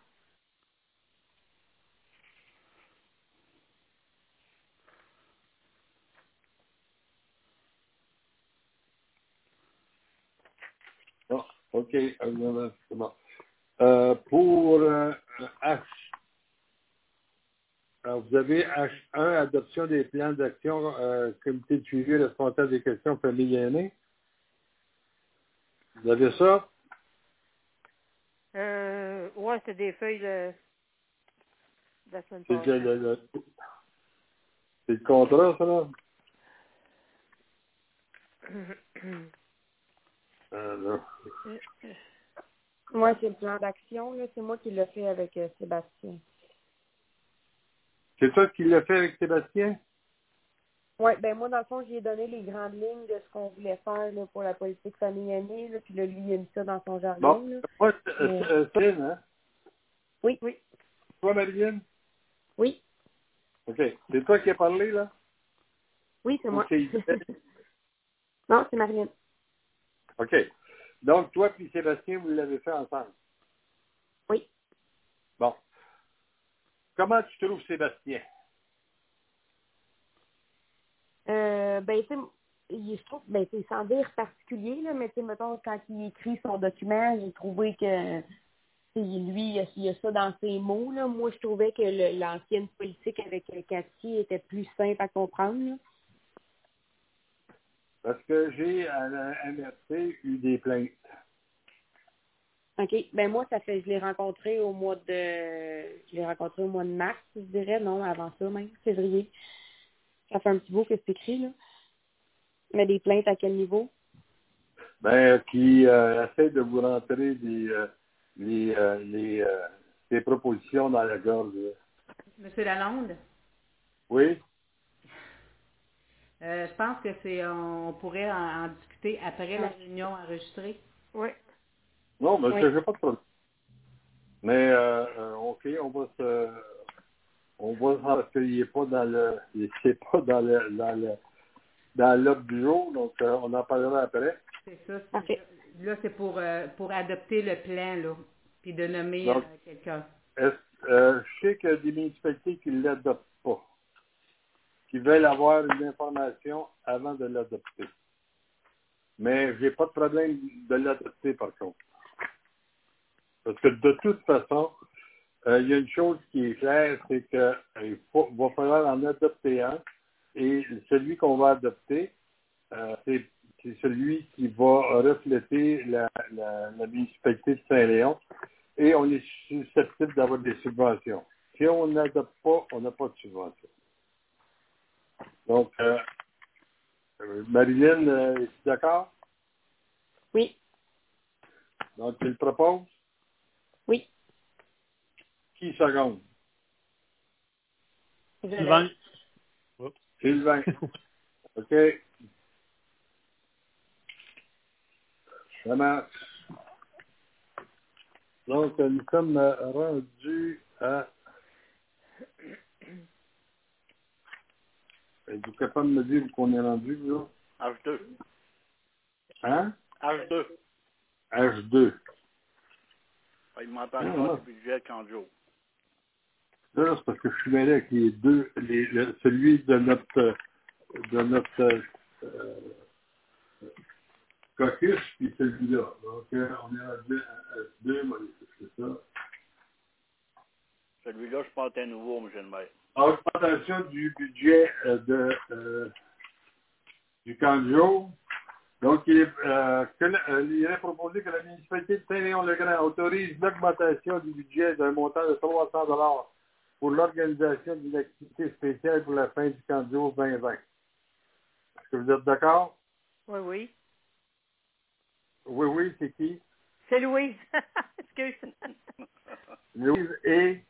Bon, OK. euh, c'est bon. Euh, pour euh, H, alors, vous avez H1, adoption des plans d'action, euh, comité de suivi responsable des questions famille aînée. Vous avez ça? Euh, ouais, c'est des feuilles de, de la semaine C'est passée. le, c'est le contrat, ça, là? Euh, là. Moi, c'est le plan d'action, là. C'est moi qui l'ai fait avec euh, Sébastien. C'est toi qui l'as fait avec Sébastien? Oui, ben moi, dans le fond, j'ai donné les grandes lignes de ce qu'on voulait faire là, pour la politique là, puis là, lui, il a mis ça dans son jargon. Bon, Là. moi, c'est- euh, euh, Céline, hein? Oui. Oui. Toi, Marilyn? Oui, OK. C'est toi qui as parlé, là? oui, c'est moi. non, c'est Marilyn. OK. Donc, toi et Sébastien, vous l'avez fait ensemble? Oui. Bon. Comment tu trouves Sébastien? Euh, ben, tu il- je trouve, ben, c'est sans dire particulier, là, mais tu sais, mettons, quand il écrit son document, j'ai trouvé que, tu sais, lui, il y, a, ça dans ses mots, là. Moi, je trouvais que l'ancienne politique avec euh, Cathy était plus simple à comprendre, là. Parce que j'ai à la MRC eu des plaintes. OK. Ben, moi, ça fait, je l'ai rencontré au mois de, je l'ai rencontré au mois de mars, je dirais, non, avant ça, même, février. Ça fait un petit bout que c'est écrit, là. Mais des plaintes à quel niveau? Ben, qui euh, essaie de vous rentrer des, euh, les, euh, les, euh, des propositions dans la gorge. là. Monsieur Lalonde, Oui? euh, je pense que c'est on pourrait en, en discuter après la réunion enregistrée. Oui. Non, mais Oui. je n'ai pas de problème. Mais, euh, euh, OK, on va se... On va parce qu'il n'est pas dans le... Il n'est pas dans le... Dans le dans l'ordre du jour, donc euh, on en parlera après. C'est ça. c'est- Parfait. Là, c'est pour, euh, pour adopter le plan, là, puis de nommer euh, quelqu'un. Euh, je sais qu'il y a des municipalités qui ne l'adoptent pas, qui veulent avoir une information avant de l'adopter. Mais j'ai pas de problème de l'adopter par contre. Parce que de toute façon, euh, il y a une chose qui est claire, c'est qu'il va falloir en adopter un. Et celui qu'on va adopter, euh, c'est celui qui va refléter la, la, la municipalité de Saint-Léon. Et on est susceptible d'avoir des subventions. Si on n'adopte pas, on n'a pas de subvention. Donc, euh, euh, Marilyn, euh, es-tu d'accord? Oui. Donc, tu le proposes? Oui. Qui seconde? Sylvain. Sylvain. OK. Ça marche. Donc, nous sommes rendus à... Êtes-vous capable de me dire où qu'on est rendu, là? H2. Hein? H2. H2. Il m'entend encore du budget Canjo. Là, là, c'est parce que je suis mêlé avec les deux, les, le- celui de notre, de notre euh, caucus, puis celui-là. Donc, euh, on est rendu à H2, moi, c'est ça. Celui-là, je pense un nouveau, M. le maire. Augmentation du budget euh, de, euh, du Canjo. Donc, il est, euh, que euh, il est proposé que la municipalité de Saint-Léon-le-Grand autorise l'augmentation du budget d'un montant de 300 pour l'organisation d'une activité spéciale pour la fin du Canjo 2020. Est-ce que vous êtes d'accord? Oui, oui. Oui, oui, c'est qui? C'est Louise. Excuse. Louise et?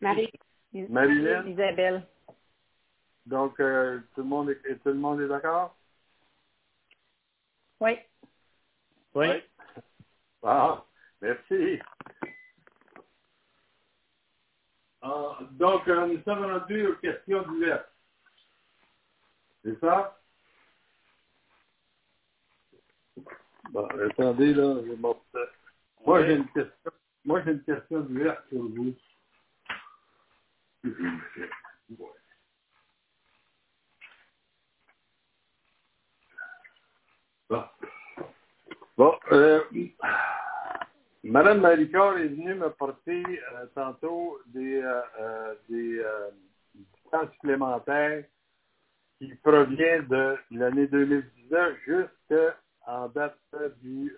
Marie. Marilyn. Isabelle. Donc, euh, tout, le monde est, tout le monde est d'accord? Oui. Oui. Ah, merci. Ah, donc, euh, nous sommes rendus aux questions diverses. C'est ça? Bon, attendez, là, je m'en- Moi, Oui. j'ai une question. Moi, j'ai une question diverse pour vous. Bon. Bon, euh, Madame Maricard est venue me porter euh, tantôt des, euh, euh, temps supplémentaires qui provient de l'année 2019 jusqu'en date du,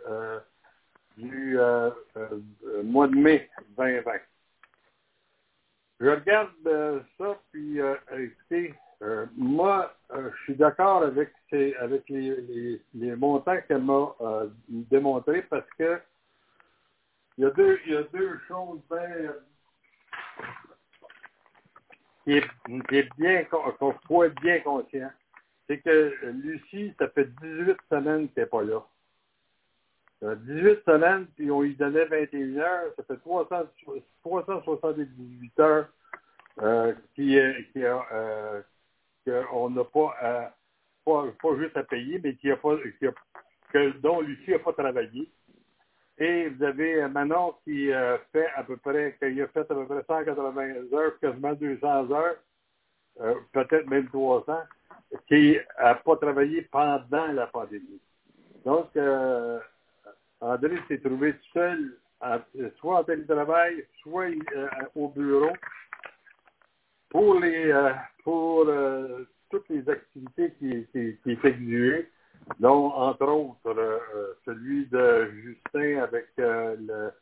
du mois de mai 2020. Je regarde ça, puis écoutez, euh, moi, euh, je suis d'accord avec, les, montants qu'elle m'a euh, démontrés parce que il y a deux, choses bien, qui est, bien, qu'on être bien conscient. C'est que Lucie, ça fait 18 semaines qu'elle n'est pas là. Ça fait 18 semaines, puis on lui donnait 21 heures, ça fait 300, 378 heures qui, qui a, qu'on n'a pas, à- pas, pas juste à payer, mais a pas, que, dont Lucie n'a pas travaillé. Et vous avez euh, Manon qui euh, fait à peu près, a fait à peu près 180 heures, quasiment 200 heures, euh, peut-être même 300, qui n'a pas travaillé pendant la pandémie. Donc, euh, André s'est trouvé seul, soit en télétravail, soit euh, au bureau, pour les euh, pour euh, toutes les activités qui, qui, qui dont entre autres euh, euh, celui de Justin avec le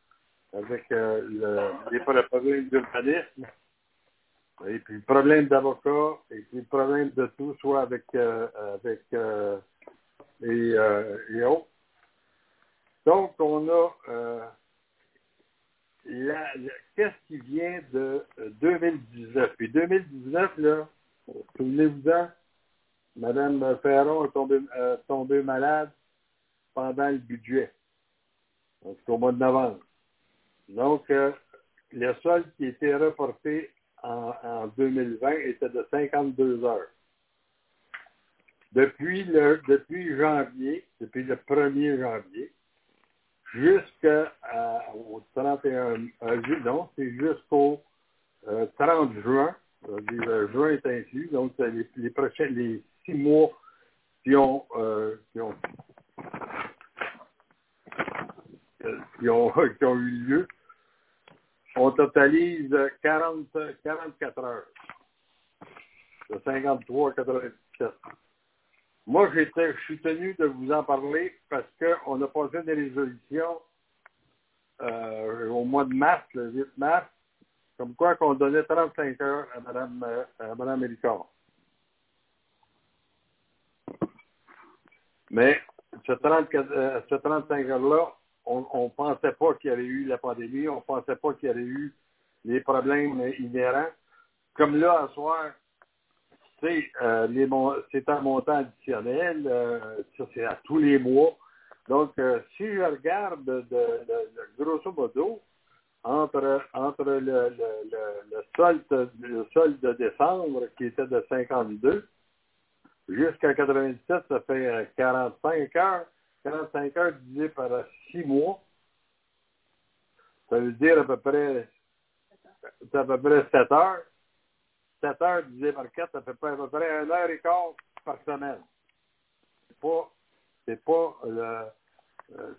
avec le, les problèmes d'urbanisme, et puis le problème d'avocat, et puis le problème de tout, soit avec avec et, et autres. Donc, on a qu'est-ce qui vient de euh, 2019. Puis 2019, là, souvenez-vous-en, Mme Ferron est tombée, euh, tombée malade pendant le budget. Donc, au mois de novembre. Donc, euh, le solde qui était reporté en, en 2020 était de 52 heures. Depuis, le, depuis janvier, depuis le 1er janvier, jusqu'au 31 euh, non, c'est jusqu'au euh, 30 juin. Euh, le juin est inclus, donc euh, les, les prochains, les six mois qui ont, euh, euh, qui ont, qui ont eu lieu, on totalise 40, 44 heures. De 53 à 97. Moi, j'étais, je suis tenu de vous en parler parce qu'on a passé des résolutions euh, au mois de mars, le 8 mars, comme quoi qu'on donnait 35 heures à Mme, euh, à. Mais ce, 34, euh, ce 35 heures-là, on ne pensait pas qu'il y avait eu la pandémie, on ne pensait pas qu'il y avait eu les problèmes inhérents. Comme là, à soir, euh, c'est un montant additionnel, euh, c'est à tous les mois. Donc, euh, si je regarde de, grosso modo, entre, le, le, le, solde, de décembre qui était de 52 jusqu'à 97, ça fait 45 heures. 45 heures divisé par 6 mois. Ça veut dire à peu près, à peu près 7 heures. 7 heures divisé par 4, ça fait à peu près 1 heure et par semaine. C'est pas, c'est pas le,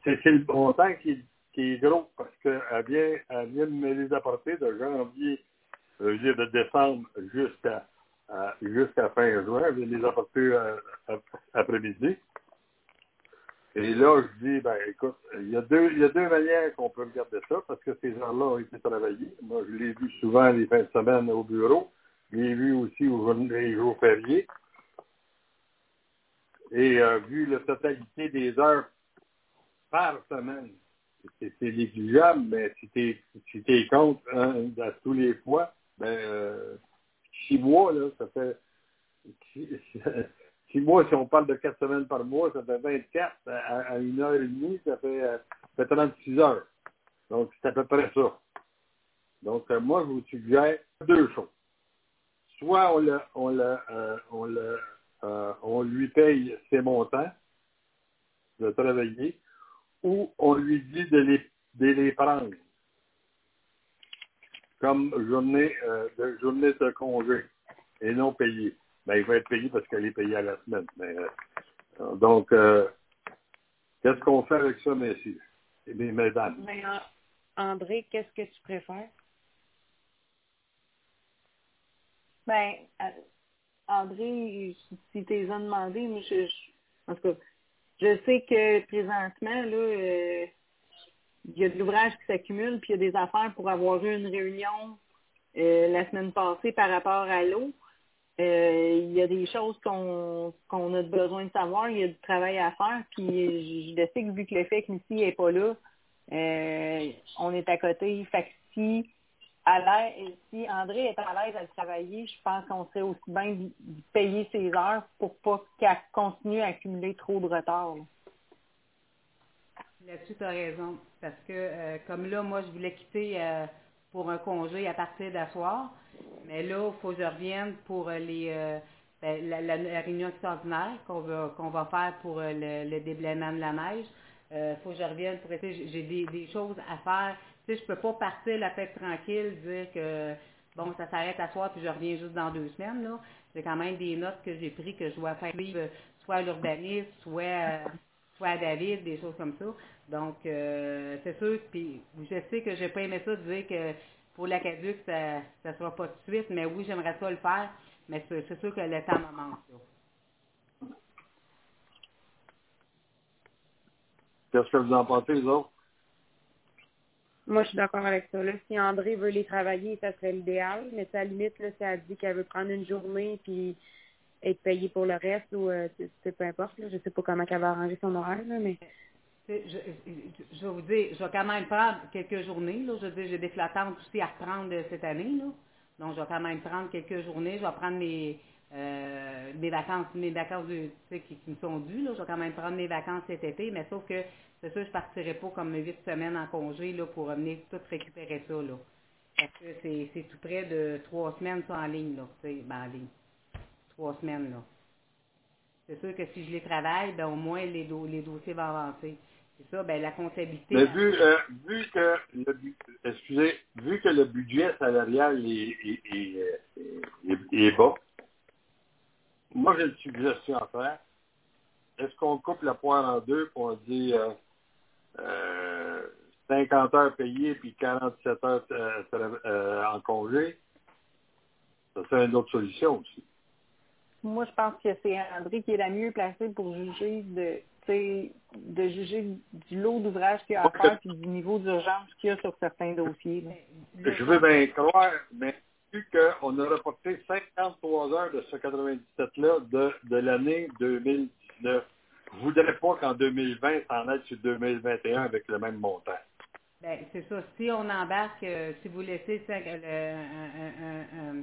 c'est, le montant qui, qui est gros parce qu'elle vient, elle vient me les apporter de janvier, dire de décembre jusqu'à, jusqu'à fin juin. Elle vient de les apporter euh, après-midi. Et là, je dis, ben écoute, il y a deux, il y a deux manières qu'on peut regarder ça, parce que ces gens-là ont été travaillés. Moi, je l'ai vu souvent les fins de semaine au bureau. Je l'ai vu aussi au les jours fériés. Et euh, vu la totalité des heures par semaine, c'est négligeable, mais si tu si compte hein, à tous les fois, ben euh, six mois, là, ça fait Six mois, si on parle de quatre semaines par mois, ça fait 24 à, une heure et demie, ça fait, euh, ça fait 36 heures. Donc, c'est à peu près ça. Donc, euh, moi, je vous suggère deux choses. Soit on, le, on, le, euh, on, le, on lui paye ses montants de travailler, ou on lui dit de les, de les prendre comme journée, de journée de congé et non payée ben, il va être payé parce qu'elle est payée à la semaine. Mais, euh, donc, euh, qu'est-ce qu'on fait avec ça, messieurs? Et mesdames? Ben, André, qu'est-ce que tu préfères? Ben, euh, André, si tu as demandé, moi, je, en tout cas, je sais que présentement, là, il y a de l'ouvrage qui s'accumule, puis il y a des affaires pour avoir eu une réunion la semaine passée par rapport à l'eau. Euh, il y a des choses qu'on qu'on a besoin de savoir, il y a du travail à faire, puis je, sais que vu que le fait que n'est pas là, euh, on est à côté. Fait que si, à l'aise, si André est à l'aise à travailler, je pense qu'on serait aussi bien payer ses heures pour pas qu'elle continue à accumuler trop de retard. Là-dessus, tu as raison. Parce que, euh, comme là, moi, je voulais quitter pour un congé à partir d'asseoir. Mais là, il faut que je revienne pour euh, les, euh, ben, la, réunion extraordinaire qu'on va, va faire pour euh, le, déblaiement de la neige. Il faut que je revienne pour essayer. J'ai des choses à faire. Tu sais, je peux pas partir la tête tranquille, dire que bon, ça s'arrête à soir puis je reviens juste dans deux semaines. Là. J'ai quand même des notes que j'ai prises que je dois faire soit à l'urbaniste, soit, soit à David, des choses comme ça. Donc, c'est sûr, puis je sais que j'ai pas aimé ça de dire que pour la ça ne sera pas tout de suite, mais oui, j'aimerais ça le faire, mais c'est sûr que le temps me manque. Qu'est-ce que vous en pensez, les autres? Moi, je suis d'accord avec ça. Là, si André veut les travailler, ça serait l'idéal. Mais à la limite, là, si elle dit qu'elle veut prendre une journée puis être payée pour le reste, ou euh, c'est peu importe. Là. Je sais pas comment elle va arranger son horaire, là, mais je, je, vais vous dire, je vais quand même prendre quelques journées. Là. Je veux dire, j'ai des flattantes aussi à reprendre cette année. Là. Donc, je vais quand même prendre quelques journées. Je vais prendre mes, euh, mes vacances, mes vacances qui, qui, me sont dues. Là. Je vais quand même prendre mes vacances cet été, mais sauf que c'est sûr, je ne partirai pas comme huit semaines en congé là, pour venir tout récupérer ça. Là. Parce que c'est tout près de trois semaines ça, en ligne, là. Ben, en ligne. Trois semaines, là. C'est sûr que si je les travaille, ben au moins les, les dossiers vont avancer. C'est ça, ben la comptabilité. Mais vu, euh, vu que le excusez, vu que le budget salarial est, est, est, est bas, moi j'ai une suggestion à faire. Est-ce qu'on coupe la poire en deux pour euh, euh, 50 heures payées puis 47 heures euh, euh, en congé? Ça serait une autre solution aussi. Moi, je pense que c'est André qui est la mieux placée pour juger de de juger du lot d'ouvrage qu'il y a à faire et du niveau d'urgence qu'il y a sur certains dossiers. Je veux bien croire, mais vu qu'on a reporté 53 heures de ce 97-là de, de l'année 2019, ne voudrais pas qu'en 2020, ça en aille sur 2021 avec le même montant. Ben, c'est ça. Si on embarque, euh, si vous laissez cinq- le- un, un-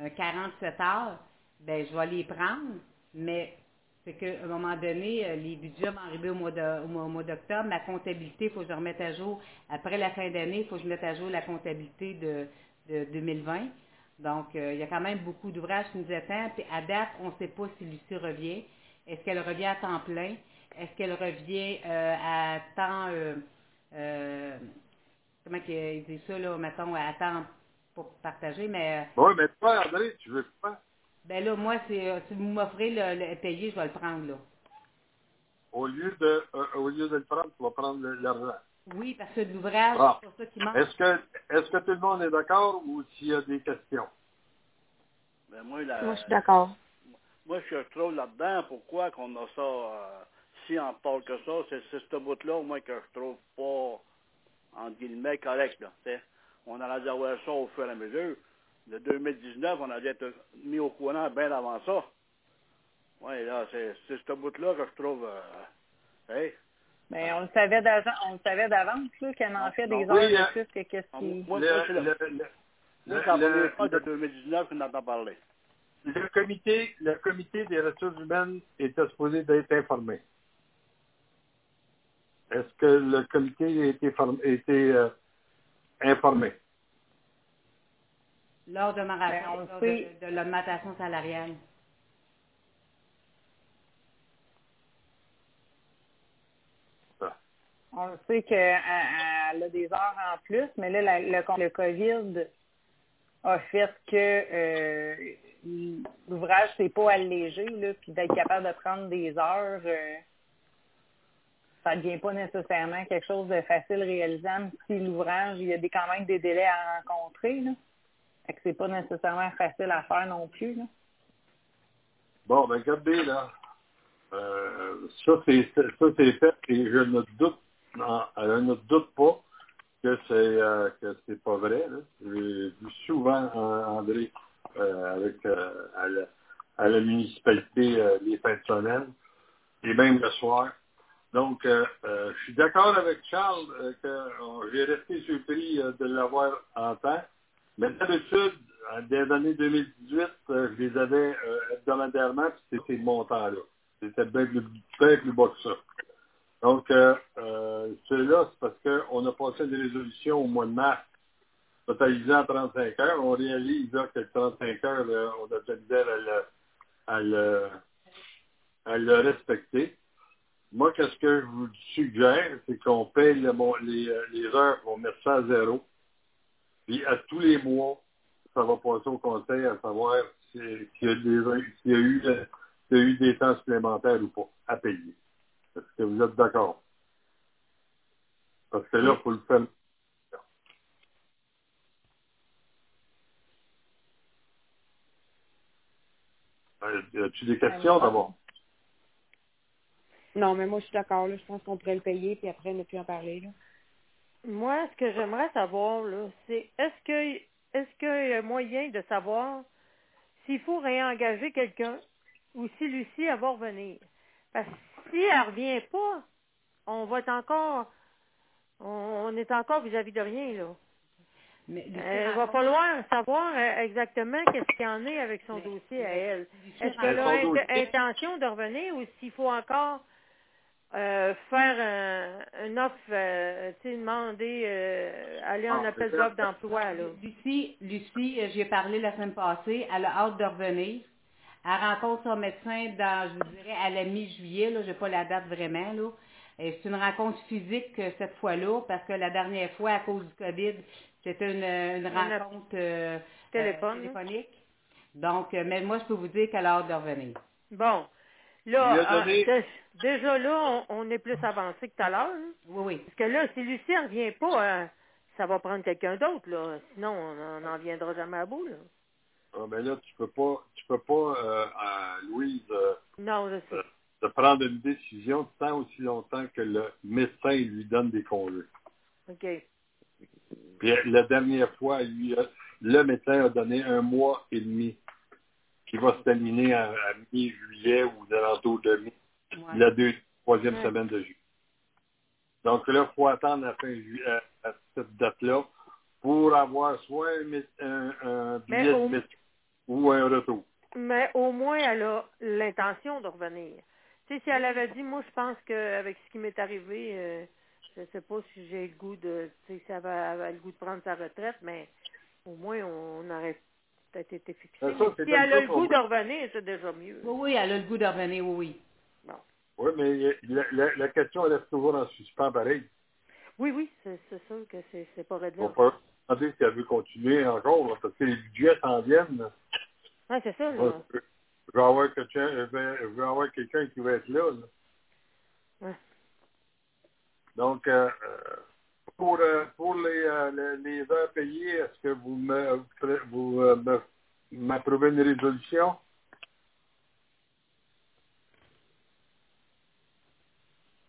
un- un 47 heures, ben, je vais les prendre, mais c'est qu'à un moment donné, euh, les budgets vont arriver au mois d'octobre. Ma comptabilité, il faut que je remette à jour. Après la fin d'année, il faut que je mette à jour la comptabilité de, de 2020. Donc, euh, il y a quand même beaucoup d'ouvrages qui nous attendent. Puis à date, on ne sait pas si Lucie revient. Est-ce qu'elle revient à temps plein? Est-ce qu'elle revient euh, à temps... euh, euh, comment qu'il dit ça, là, mettons, à temps pour partager, mais Oui, mais toi, André, tu veux pas? ben là, moi, c'est si vous m'offrez le, le payer, je vais le prendre là. Au lieu de, euh, au lieu de le prendre, tu vas prendre le- l'argent. Oui, parce que l'ouvrage, Ah. c'est pour ça qu'il manque. Est-ce que, est-ce que tout le monde est d'accord ou s'il y a des questions? Ben, moi, la- Moi, je suis d'accord. Moi, je trouve là-dedans, pourquoi qu'on a ça euh, si en parle que ça, c'est c'est ce bout-là, moi, que je trouve pas, entre guillemets, correct, là. On a dû avoir ça au fur et à mesure. De 2019, on a dû être mis au courant bien avant ça. Oui, là, c'est c'est ce bout-là que je trouve, euh, hey, Mais on le savait d'avance, on le savait d'avance, là, qu'elle en fait des Oui, heures de plus que qu'est-ce Ah, qui... moi, Le- moi, le- le- le- moi, le- c'est la le- première fois de le- 2019 qu'on entend parler. Le comité, le comité des ressources humaines était supposé d'être informé. Est-ce que le comité a été, form- a été, euh, informé? Lors de ma Ben, rapport, on lors sait- de, de l'augmentation salariale. On le sait qu'elle a des heures en plus, mais là, la- le, le COVID a fait que euh, l'ouvrage s'est pas allégé, là, puis d'être capable de prendre des heures, euh, ça devient pas nécessairement quelque chose de facile réalisable si l'ouvrage, il y a des, quand même des délais à rencontrer, là. Fait c'est pas nécessairement facile à faire non plus, là. Bon, ben regardez là. Euh, ça, c'est c'est fait et je ne doute pas que c'est euh, c'est pas vrai. J'ai vu souvent euh, André avec euh, à, la, municipalité euh, les fins de semaine et même le soir. Donc, euh, euh, je suis d'accord avec Charles euh, que euh, j'ai resté surpris euh, de l'avoir en temps. Mais d'habitude, euh, les années 2018, euh, je les avais euh, hebdomadairement, puis c'était ce montant-là. C'était bien plus, bien plus bas que ça. Donc, euh, euh, ceux-là, c'est parce qu'on a passé une résolution au mois de mars totalisant 35 heures. On réalise là, que 35 heures, là, on a de la misère à le, à le, à le respecter. Moi, qu'est-ce que je vous suggère, c'est qu'on paye le, mon- les, euh, les heures, on met ça à zéro. Puis à tous les mois, ça va passer au conseil à savoir si- s'il y, eu, euh, s'il y a eu des temps supplémentaires ou pas à payer. Est-ce que vous êtes d'accord? Parce que là, il faut le faire. Euh, As-tu des questions d'abord? Non, mais moi, je suis d'accord. Je pense qu'on pourrait le payer, puis après, ne plus en parler. Là. Moi, ce que j'aimerais savoir, là, c'est est-ce que est-ce qu'il y a moyen de savoir s'il faut réengager quelqu'un ou si Lucie elle va revenir? Parce que si elle revient pas, on va être encore on, on est encore vis-à-vis de rien, là. Mais Euh, il va falloir savoir euh, exactement qu'est-ce qu'il y en est avec son Mais- dossier à elle. Est-ce qu'elle a intention de revenir ou s'il faut encore euh, faire un, une offre, euh, tu sais, demander, euh, aller en Ah, appel d'offre d'emploi, là? Lucie, Lucie, j'ai parlé la semaine passée, elle a hâte de revenir. Elle rencontre son médecin dans, je vous dirais, à la mi-juillet, là, j'ai pas la date vraiment, là. C'est une rencontre physique cette fois-là, parce que la dernière fois, à cause du COVID, c'était une, une rencontre euh, Téléphone, euh, téléphonique. Donc, euh, mais moi, je peux vous dire qu'elle a hâte de revenir. Bon. Là, euh, dé- déjà là, on, on est plus avancé que tout à l'heure. hein. Oui, oui. Parce que là, si Lucie ne revient pas, euh, ça va prendre quelqu'un d'autre, là. Sinon, on n'en viendra jamais à bout, là. Ah, mais là, tu peux pas, tu peux pas, euh, à Louise, euh, Non, je sais. euh, de prendre une décision tant aussi longtemps que le médecin lui donne des congés. OK. Puis euh, la dernière fois, lui, le médecin a donné un mois et demi qui va se terminer à, à mi-juillet ou aux alentours de mi. Ouais. La deux, troisième Ouais. semaine de juillet. Donc là, il faut attendre la fin juillet, à, à cette date-là pour avoir soit un, un, billet au- de métro ou un retour. Mais au moins, elle a l'intention de revenir. Tu sais, si elle avait dit, moi, je pense qu'avec ce qui m'est arrivé, euh, je sais pas si j'ai le goût de, tu sais, elle avait, avait le goût de prendre sa retraite, mais au moins, on aurait peut-être été fixé. Ça, si elle a ça le goût de revenir, c'est déjà mieux. Oui, oui, elle a le goût de revenir, oui, oui. Oui, mais la, la- la question elle reste toujours en suspens pareil. Oui, oui, c'est sûr que c'est c'est pas réglé. va falloir demander si elle veut continuer encore, là, parce que les budgets s'en viennent. là. Oui, c'est ça, là. je veux avoir quelqu'un qui va être là. là. Ouais. Donc, euh, euh, pour, euh, pour les, les, les heures payées, est-ce que vous me vous euh, me- m'approuvez une résolution?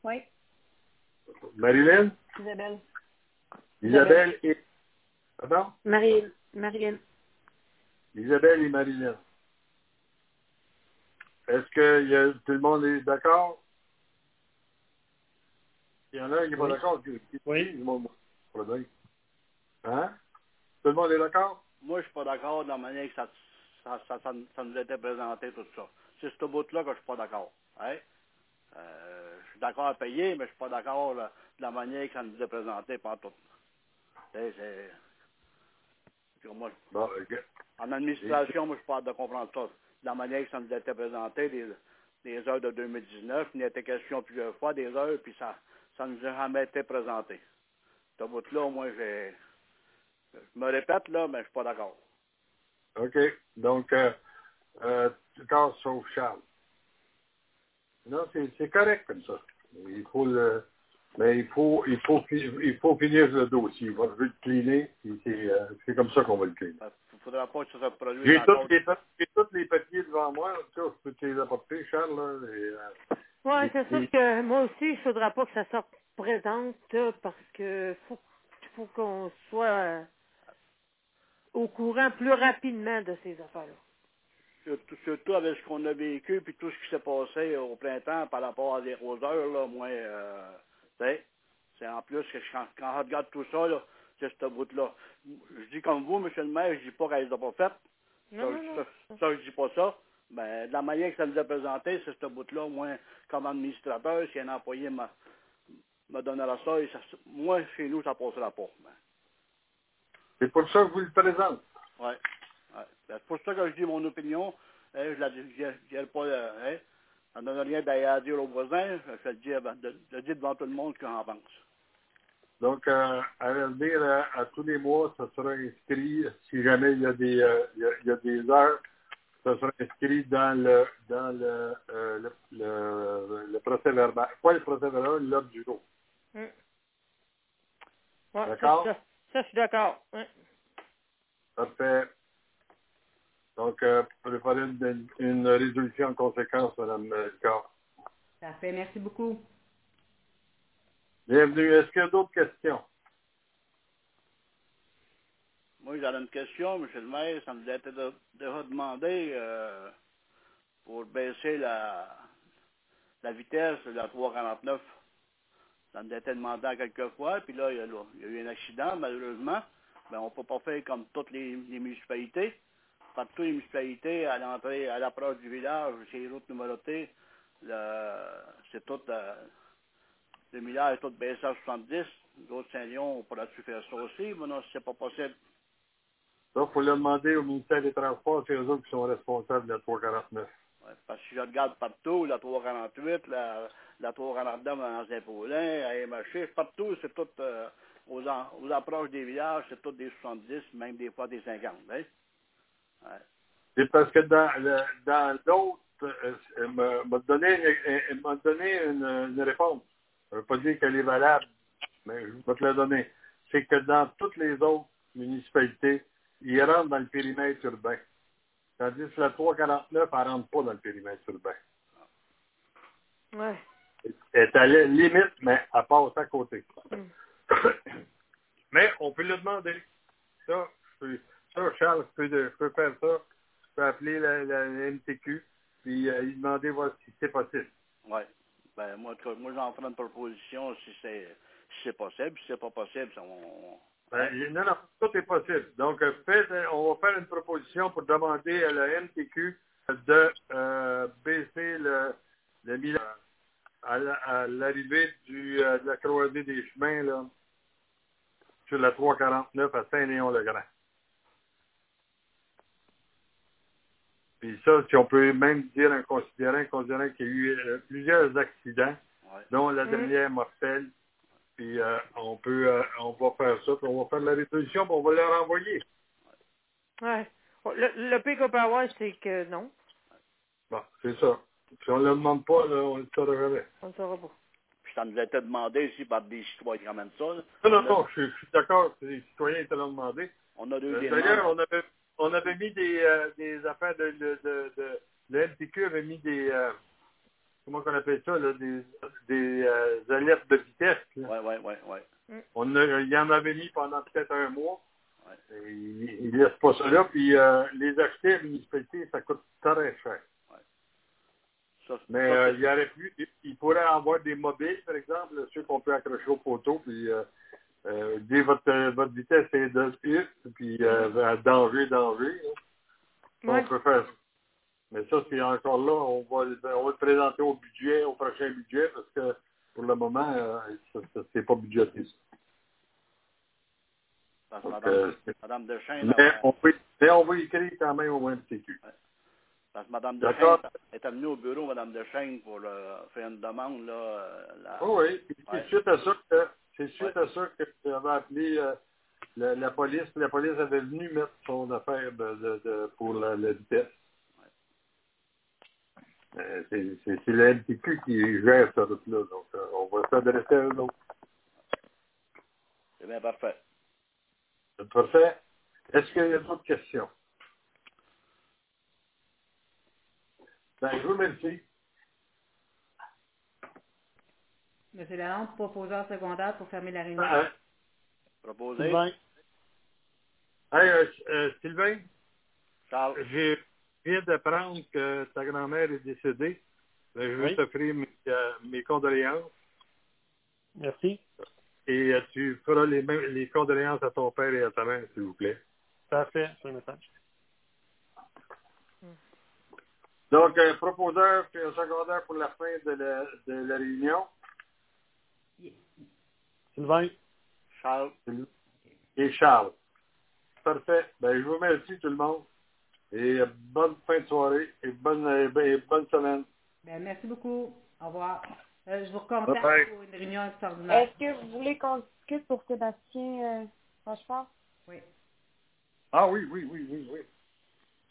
Oui, Marilyn? Isabelle. Isabelle et... Pardon? Marilyn. Marilyn. Isabelle et Marilyn. Est-ce que y a, tout le monde est d'accord? Il y en a un qui n'est pas d'accord. Oui. pas dire. Hein? Tout le monde est d'accord? Moi, je suis pas d'accord de la manière que ça, ça, ça, ça, ça nous était présenté, tout ça. C'est ce bout-là que je suis pas d'accord. Hein? Euh, je suis d'accord à payer, mais je suis pas d'accord de la manière que ça nous est présenté par tout. C'est, moi, Bon, ok. en administration, moi, je suis pas hâte de comprendre ça. De la manière que ça nous était présenté, les, les heures de 2019, il y a été question plusieurs fois des heures, puis ça ça nous a jamais été présenté. Ce bout-là, moi, j'ai... Je me répète, là, mais je suis pas d'accord. OK. Donc, euh, euh, d'accord, sauf Charles. Non, c'est correct comme ça. Il faut le, mais il faut, il faut, fi- il faut finir le dossier. Il va le cleaner, c'est euh, c'est comme ça qu'on va le cleaner. Il ne faudra pas que ça se produise J'ai tous les, papiers devant moi. Cas, je peux te les apporter, Charles. Là, et, euh, Oui, c'est sûr que moi aussi, il ne faudra pas que ça sorte présente parce que faut, faut qu'on soit euh, au courant plus rapidement de ces affaires-là. Surtout, surtout avec ce qu'on a vécu, puis tout ce qui s'est passé au printemps par rapport à des roseurs, là, moi, euh, tu sais, c'est en plus que quand, quand on regarde tout ça, là, c'est ce bout-là. Je dis comme vous, monsieur le maire, je dis pas qu'elle les a pas faites. Non, ça, non, non. ça, ça, je dis pas ça. Mais de la manière que ça nous a présenté, c'est ce bout-là, moi, comme administrateur, si un employé m'a me donnera ça, et ça, moi, chez nous, ça passera pas. Ben, c'est pour ça que je vous le présente. Ouais. ouais. Ben, c'est pour ça que je dis mon opinion. Hein, je la dis, je, pas, hein, ça ne donne rien d'ailleurs à dire aux voisins. Je le dis, avant- de- dis devant tout le monde ce que j'en pense. Donc, euh, à l'avenir, à tous les mois, ça sera inscrit, si jamais il y a des, euh, il y a, il y a des heures, ça sera inscrit dans le, dans le, euh, le, le, le procès verbal. Pas le procès verbal, l'ordre du jour. Hum. Ouais, D'accord? Ça, ça, ça, je suis d'accord. Ouais. Parfait. Donc, euh, préparer une, une résolution en conséquence, Mme Ricard. Parfait, merci beaucoup. Bienvenue. Est-ce qu'il y a d'autres questions? Moi, j'avais une question, M. le maire, ça me été de- déjà demandé euh, pour baisser la, vitesse de la 349. Ça me été demandé quelques fois, puis là, il y a, eu un accident, malheureusement. Mais on ne peut pas faire comme toutes les, municipalités. Partout les municipalités, à l'entrée, à l'approche du village, c'est les routes numérotées, c'est tout, euh, le millage est tout baissé à 70. D'autres Saint-Lyon, on pourrait faire ça aussi, mais non, c'est pas possible. Donc, il faut le demander au ministère des Transports, c'est eux autres qui sont responsables de la 349. Ouais, parce que si je regarde partout, la 348, la, la 349 dans Saint-Paulin, à MH, partout, c'est tout euh, aux, en- aux approches des villages, c'est tout des 70, même des fois des 50. Hein? Ouais. C'est parce que dans le, dans l'autre, euh, elle m'a donné, une- elle m'a donné une, une réponse. Ça ne veut pas dire qu'elle est valable, mais je vais te la donner. C'est que dans toutes les autres municipalités, ils rentrent dans le périmètre urbain. Tandis que la 349, elle ne rentre pas dans le périmètre urbain. Ouais. Elle est à la limite, mais elle passe à côté. Hum. mais on peut le demander. Ça, je peux- ça Charles, je peux, de- je peux faire ça. Je peux appeler la, la- la MTQ puis euh, lui demander voir si c'est possible. Ouais. Ben, moi, moi, j'en ferai une proposition si c'est si c'est possible. Si c'est pas possible, ça, on, non, non, tout est possible. Donc, euh, faites, euh, on va faire une proposition pour demander à la MTQ de euh, baisser le, le bilan à la- à l'arrivée du euh, de la croisée des chemins là, sur la 349 à Saint-Léon-le-Grand. Puis ça, si on peut même dire en considérant, considérant qu'il y a eu euh, plusieurs accidents, ouais. dont la Mhm. dernière mortelle, puis euh, on peut euh, on va faire ça, puis on va faire la résolution, puis on va leur envoyer. Ouais. Le, le pire qu'on peut avoir, c'est que non. Bon, c'est ça. Si on ne le demande pas, là, on ne le saura jamais. On ne saura pas. Puis ça nous a été demandé ici par des citoyens quand même ça. là. Non, non, a- non, je, je suis d'accord que les citoyens te l'ont demandé. On a deux Euh. D'ailleurs, on avait, on avait mis des, euh, des affaires de, de, de, de le avait mis des, euh, comment qu'on appelle ça, là, des, des euh, alertes de vitesse. là. Ouais, ouais, ouais, ouais. On a, il y en avait mis pendant peut-être un mois. Ouais. Et Ils ne laissent pas ça là. Puis euh, les acheter à la municipalité, ça coûte très cher. Ça, Mais ça, euh, il y aurait pu, il- il pourrait avoir des mobiles, par exemple, ceux qu'on peut accrocher au poteau, puis euh, euh, dire votre, votre vitesse est de X, puis euh, à danger, danger. Ouais. On peut faire ça. Mais ça, c'est encore là, on va, le- on va le présenter au budget, au prochain budget, parce que pour le moment, euh, ça, c'est pas budgété. ça. parce que Donc, Madame, euh, Madame Dechaine, mais, euh, on peut, mais on va écrire quand même au MTQ. parce que. Dechaine est venue au bureau, Madame Dechaine, pour euh, faire une demande, là. la- Oh oui, c'est Ouais. suite à ça que c'est suite à ça que j'avais appelé euh, la, la police. La police avait venu mettre son affaire de, de, de- pour la, la vitesse. Euh, c'est le MTQ qui gère cette route-là. Donc, euh, on va s'adresser à eux autres. C'est bien parfait. C'est parfait. Est-ce qu'il y a d'autres questions? Ben, je vous remercie. Monsieur Lalonde, proposeur secondaire pour fermer la réunion. Euh, Proposé. Sylvain, hey, euh, euh, Sylvain, Charles. Viens d'apprendre que ta grand-mère est décédée. Ben, je veux Oui. t'offrir mes, euh, mes condoléances. merci. Et euh, tu feras les, mêmes, les condoléances à ton père et à ta mère, s'il vous plaît. Parfait, c'est un message. Donc, un proposeur puis un secondaire pour la fin de la, de la réunion. Sylvain, Charles. Et Charles. Parfait. Ben, je vous remercie tout le monde. Et euh, bonne fin de soirée et bonne, euh, ben, bonne semaine. Ben, merci beaucoup. Au revoir. Euh, je vous recontacte Bye-bye. pour une réunion extraordinaire. Est-ce que vous voulez qu'on discute pour Sébastien euh, Rochefort? Oui. Ah oui, oui, oui, oui, oui.